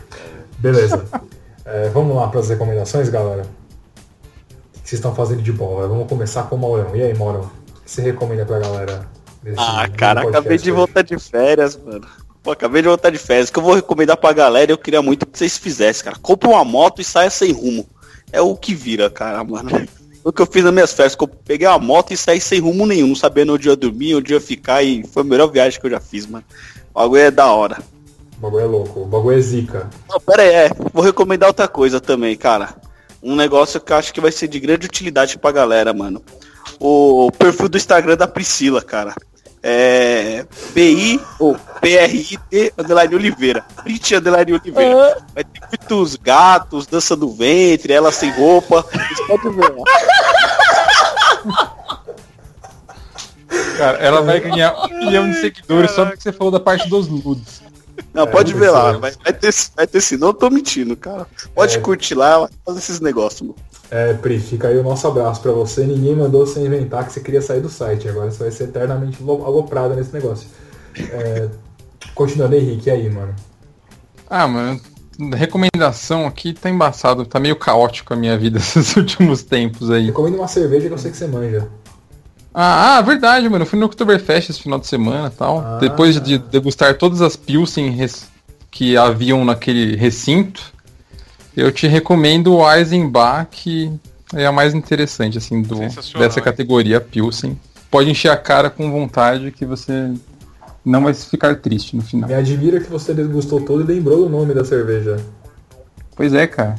Beleza. *laughs* É, vamos lá para as recomendações, galera. O que vocês estão fazendo de bom? Vamos começar com o Maurão. E aí, Maurão? O que você recomenda pra galera? ah, cara, acabei de hoje? voltar de férias, mano. Pô, acabei de voltar de férias. O que eu vou recomendar pra galera, eu queria muito que vocês fizessem, cara. Compre uma moto e saia sem rumo. É o que vira, cara, mano. O que eu fiz nas minhas férias, que eu peguei uma moto e saí sem rumo nenhum, não sabendo onde ia dormir, onde ia ficar, e foi a melhor viagem que eu já fiz, mano. O bagulho é da hora. O bagulho é louco, o bagulho é zica. Não, pera aí, é. Vou recomendar outra coisa também, cara. Um negócio que eu acho que vai ser de grande utilidade pra galera, mano. O perfil do Instagram da Priscila, cara. É. BI ou PRIT underline Oliveira. Prit underline Oliveira. Vai ter muitos gatos, dança do ventre, ela sem roupa. Vocês podem ver. Cara, ela vai ganhar um milhão de seguidores só porque você falou da parte dos nudes. Não, pode é, ver lá, vai, vai, ter, vai ter sim, não tô mentindo, cara. Pode é, curtir lá, fazer esses negócios, mano. É, Pri, fica aí o nosso abraço para você. Ninguém mandou você inventar que você queria sair do site. Agora você vai ser eternamente aloprado nesse negócio. É, continuando, Henrique, e aí, mano? Ah, mano, recomendação aqui tá embaçado, tá meio caótico a minha vida *laughs* esses últimos tempos aí. Recomendo uma cerveja que eu sei que você manja. Ah, ah, verdade, mano. Eu fui no Oktoberfest esse final de semana e tal. Ah. Depois de degustar todas as Pilsen que haviam naquele recinto, eu te recomendo o Eisenbach, que é a mais interessante, assim, do, dessa categoria Pilsen. Pode encher a cara com vontade que você não vai ficar triste no final. Me admira que você degustou todo e lembrou o nome da cerveja. Pois é, cara.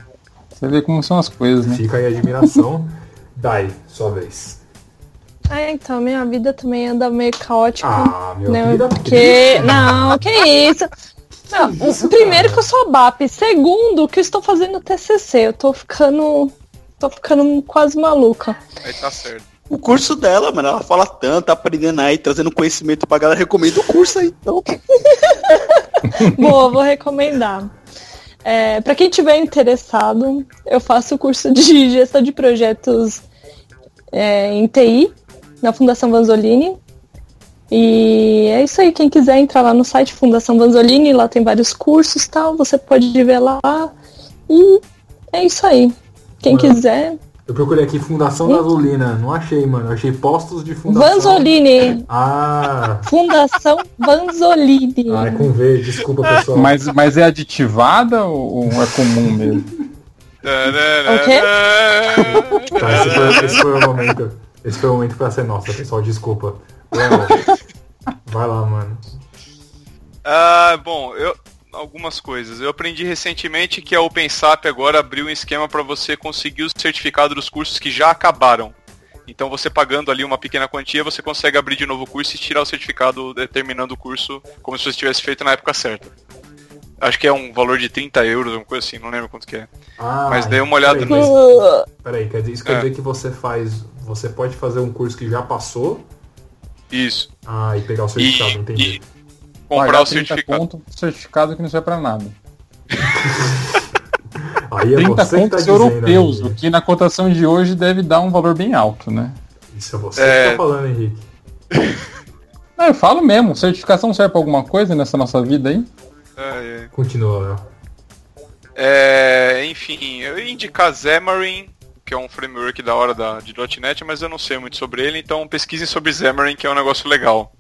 Você vê como são as coisas, né? Fica aí a admiração. *laughs* Dai, sua vez. É, então, minha vida também anda meio caótica. Ah, meu né? vida Porque... Não, que isso. *laughs* Não, isso, primeiro cara. que eu sou BAP. Segundo, que eu estou fazendo TCC. Eu tô ficando... Tô ficando quase maluca. Aí tá certo. o curso dela, mano. Ela fala tanto, tá aprendendo aí, trazendo conhecimento pra galera. Recomendo o curso aí, então. *laughs* Boa, vou recomendar. É, para quem tiver interessado, eu faço o curso de gestão de projetos é, em TI na Fundação Vanzolini. E é isso aí, quem quiser entrar lá no site Fundação Vanzolini, lá tem vários cursos tal, você pode ver lá. E é isso aí. Quem Mano. quiser. Eu procurei aqui Fundação Gasolina, não achei, mano. Eu achei postos de fundação. Vanzolini! Ah, Fundação Vanzolini. ah, é com V, desculpa pessoal. Mas, mas é aditivada ou, ou é comum mesmo? *laughs* O quê? Tá, esse, foi, esse foi o momento. Esse foi o momento pra ser nossa, pessoal, desculpa. Léo, *laughs* Vai lá, mano. Ah, bom, eu algumas coisas. Eu aprendi recentemente que a OpenSAP agora abriu um esquema para você conseguir o certificado dos cursos que já acabaram. Então você pagando ali uma pequena quantia, você consegue abrir de novo o curso e tirar o certificado determinando o curso como se você tivesse feito na época certa. Acho que é um valor de 30 euros, uma coisa assim, não lembro quanto que é. Ah, Mas dei uma olhada peraí, nisso. Peraí, quer dizer, isso quer É. dizer que você faz. Você pode fazer um curso que já passou Isso. ah, e pegar o certificado, E, entendi. e comprar Pagar o 30 certificado. Conto, certificado que não serve pra nada. *laughs* Aí é 30 você tá contos dizendo. europeus, o que na cotação de hoje deve dar um valor bem alto, né? Isso é você É. que tá falando, Henrique. *laughs* Não, eu falo mesmo, certificação serve pra alguma coisa nessa nossa vida aí? É, é. Continua, Léo. É, enfim, eu ia indicar Xamarin, que é um framework da hora da, de .NET, mas eu não sei muito sobre ele, então pesquisem sobre Xamarin, que é um negócio legal.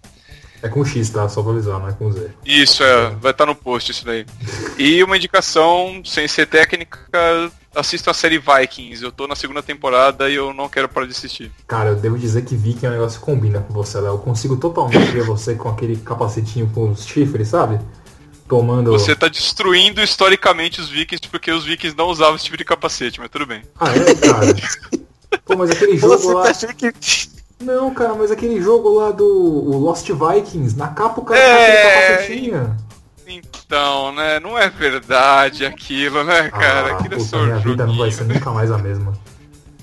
É com X, tá? Só pra avisar, não é com Z. Isso, é, vai estar no post isso daí. E uma indicação, sem ser técnica, assista a série Vikings. Eu tô na segunda temporada e eu não quero parar de assistir. Cara, eu devo dizer que Viking é um negócio que combina com você, Léo. Eu consigo totalmente ver você com aquele capacetinho com os chifres, sabe? Tomando. Você tá destruindo historicamente os vikings porque os vikings não usavam esse tipo de capacete, mas tudo bem. Ah, é, cara? Pô, mas aquele jogo Você lá. tá achando que. Não, cara, mas aquele jogo lá do o Lost Vikings, na capa o cara É. tá com aquele capacetinho. Então, né, não é verdade aquilo, né, cara? ah, aquilo é puta, só minha vida não vai ser nunca mais a mesma.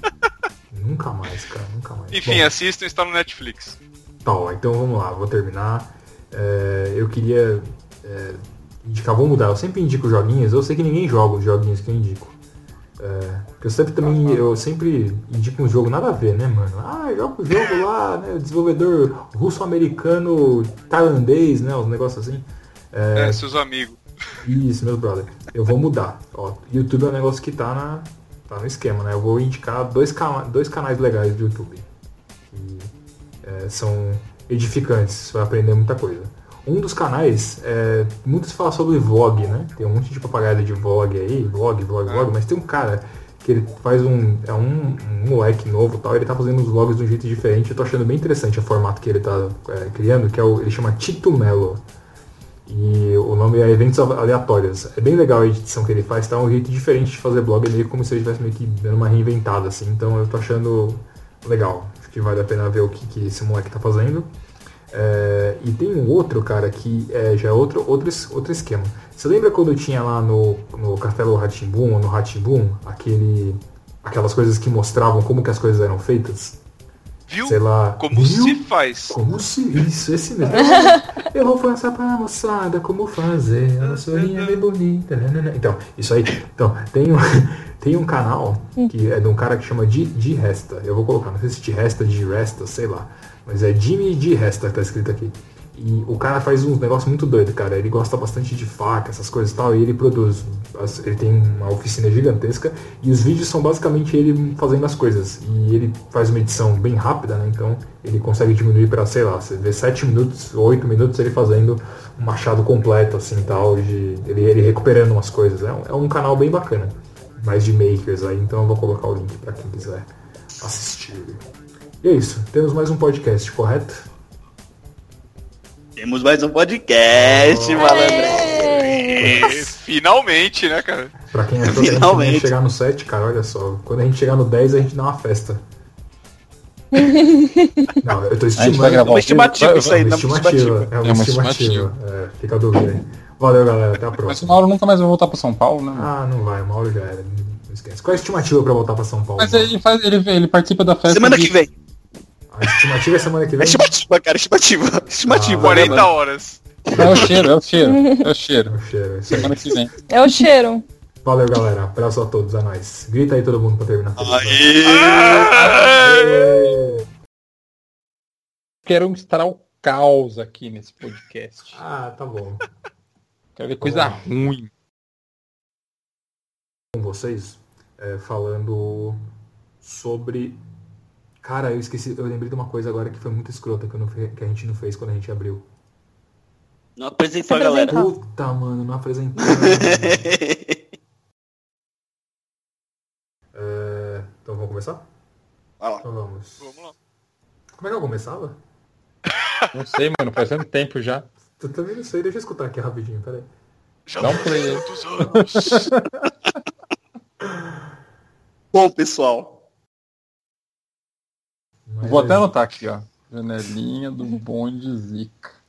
*laughs* nunca mais, cara, nunca mais. Enfim, Bom, assistam, está no Netflix. Tá, ó, então vamos lá, vou terminar. É, eu queria é, indicar, vou mudar, eu sempre indico joguinhos, eu sei que ninguém joga os joguinhos que eu indico. É, eu sempre também, eu sempre indico um jogo nada a ver, né, mano? Ah, joga o jogo lá, né? Desenvolvedor russo-americano, tailandês, né? Os negócios assim. É, É, seus amigos. isso, meus brother. Eu vou mudar. Ó, YouTube é um negócio que tá, na, tá no esquema, né? Eu vou indicar dois, cana dois canais legais do YouTube. Que é, são edificantes, você vai aprender muita coisa. Um dos canais, é, muito se fala sobre vlog, né? Tem um monte de papagaio de vlog aí, vlog, vlog, vlog, mas tem um cara que ele faz um. É um, um moleque novo e tal, ele tá fazendo os vlogs de um jeito diferente. Eu tô achando bem interessante o formato que ele tá é, criando, que é o. ele chama Tito Melo. E o nome é Eventos Aleatórios. É bem legal a edição que ele faz, tá? É um jeito diferente de fazer blog, é meio como se ele estivesse meio que dando uma reinventada, assim. Então eu tô achando legal. Acho que vale a pena ver o que, que esse moleque tá fazendo. É, e tem um outro, cara, que é, já é outro, outro, outro esquema. Você lembra quando tinha lá no, no Castelo Ratimbum no Ratimbum aquele, aquelas coisas que mostravam como que as coisas eram feitas? Viu? Sei lá. Como viu? se faz. Como se. Isso, esse mesmo. *laughs* Eu vou passar pra moçada como fazer. A vassourinha é bem bonita. Então, isso aí. Então, tem um, *laughs* tem um canal que é de um cara que chama Di, Di Resta. Eu vou colocar, não sei se Di Resta, Di Resta, sei lá. Mas é Jimmy Di Resta que tá escrito aqui. E o cara faz uns negócios muito doidos, cara. Ele gosta bastante de faca, essas coisas e tal. E ele produz. Ele tem uma oficina gigantesca. E os vídeos são basicamente ele fazendo as coisas. E ele faz uma edição bem rápida, né? Então ele consegue diminuir para sei lá, você vê 7 minutos, 8 minutos ele fazendo um machado completo, assim tal. De, ele, ele recuperando umas coisas. É um, é um canal bem bacana. Mais de makers aí. Então eu vou colocar o link para quem quiser assistir. E é isso. Temos mais um podcast, correto? Temos mais um podcast, malandro. E, *laughs* finalmente, né, cara? Pra quem achou que a gente ia Finalmente. chegar no 7, cara, olha só. Quando a gente chegar no 10, a gente dá uma festa. *laughs* Não, eu tô estimando. Uma o estimativa isso aí, É uma não estimativa. É uma É uma estimativa. É, fica a dúvida aí. Valeu, galera. Até a Mas o próxima. Mauro nunca mais vai voltar pra São Paulo, né? Ah, não vai. Uma hora já era. Não esquece. Qual é a estimativa pra voltar pra São Paulo? Mas ele, faz, ele, ele participa da festa. Semana de- que vem. A estimativa é semana que É vem? estimativa, cara, estimativa. Estimativa. Ah, 40 horas. É o cheiro, é o cheiro, é o cheiro. É o cheiro, é. Semana que vem. É o cheiro. Valeu, galera. Abraço a todos, a nós. Grita aí todo mundo pra terminar. vai. Aê! Quero instalar o caos aqui nesse podcast. Ah, tá bom. Quero ver coisa ruim. Com vocês, é, falando sobre. Cara, eu esqueci, eu lembrei de uma coisa agora que foi muito escrota que, eu não que a gente não fez quando a gente abriu. Não apresentou a Se galera. Puta, mano, não apresentamos. *laughs* É, então vamos começar? Vai lá. Então vamos. Vamos lá. Como é que eu começava? *laughs* Não sei, mano, faz tanto tempo já. Eu também não sei, deixa eu escutar aqui rapidinho, peraí. Já Dá um play. *laughs* Bom, pessoal. Vou até anotar aqui, ó. Janelinha do bonde Zica.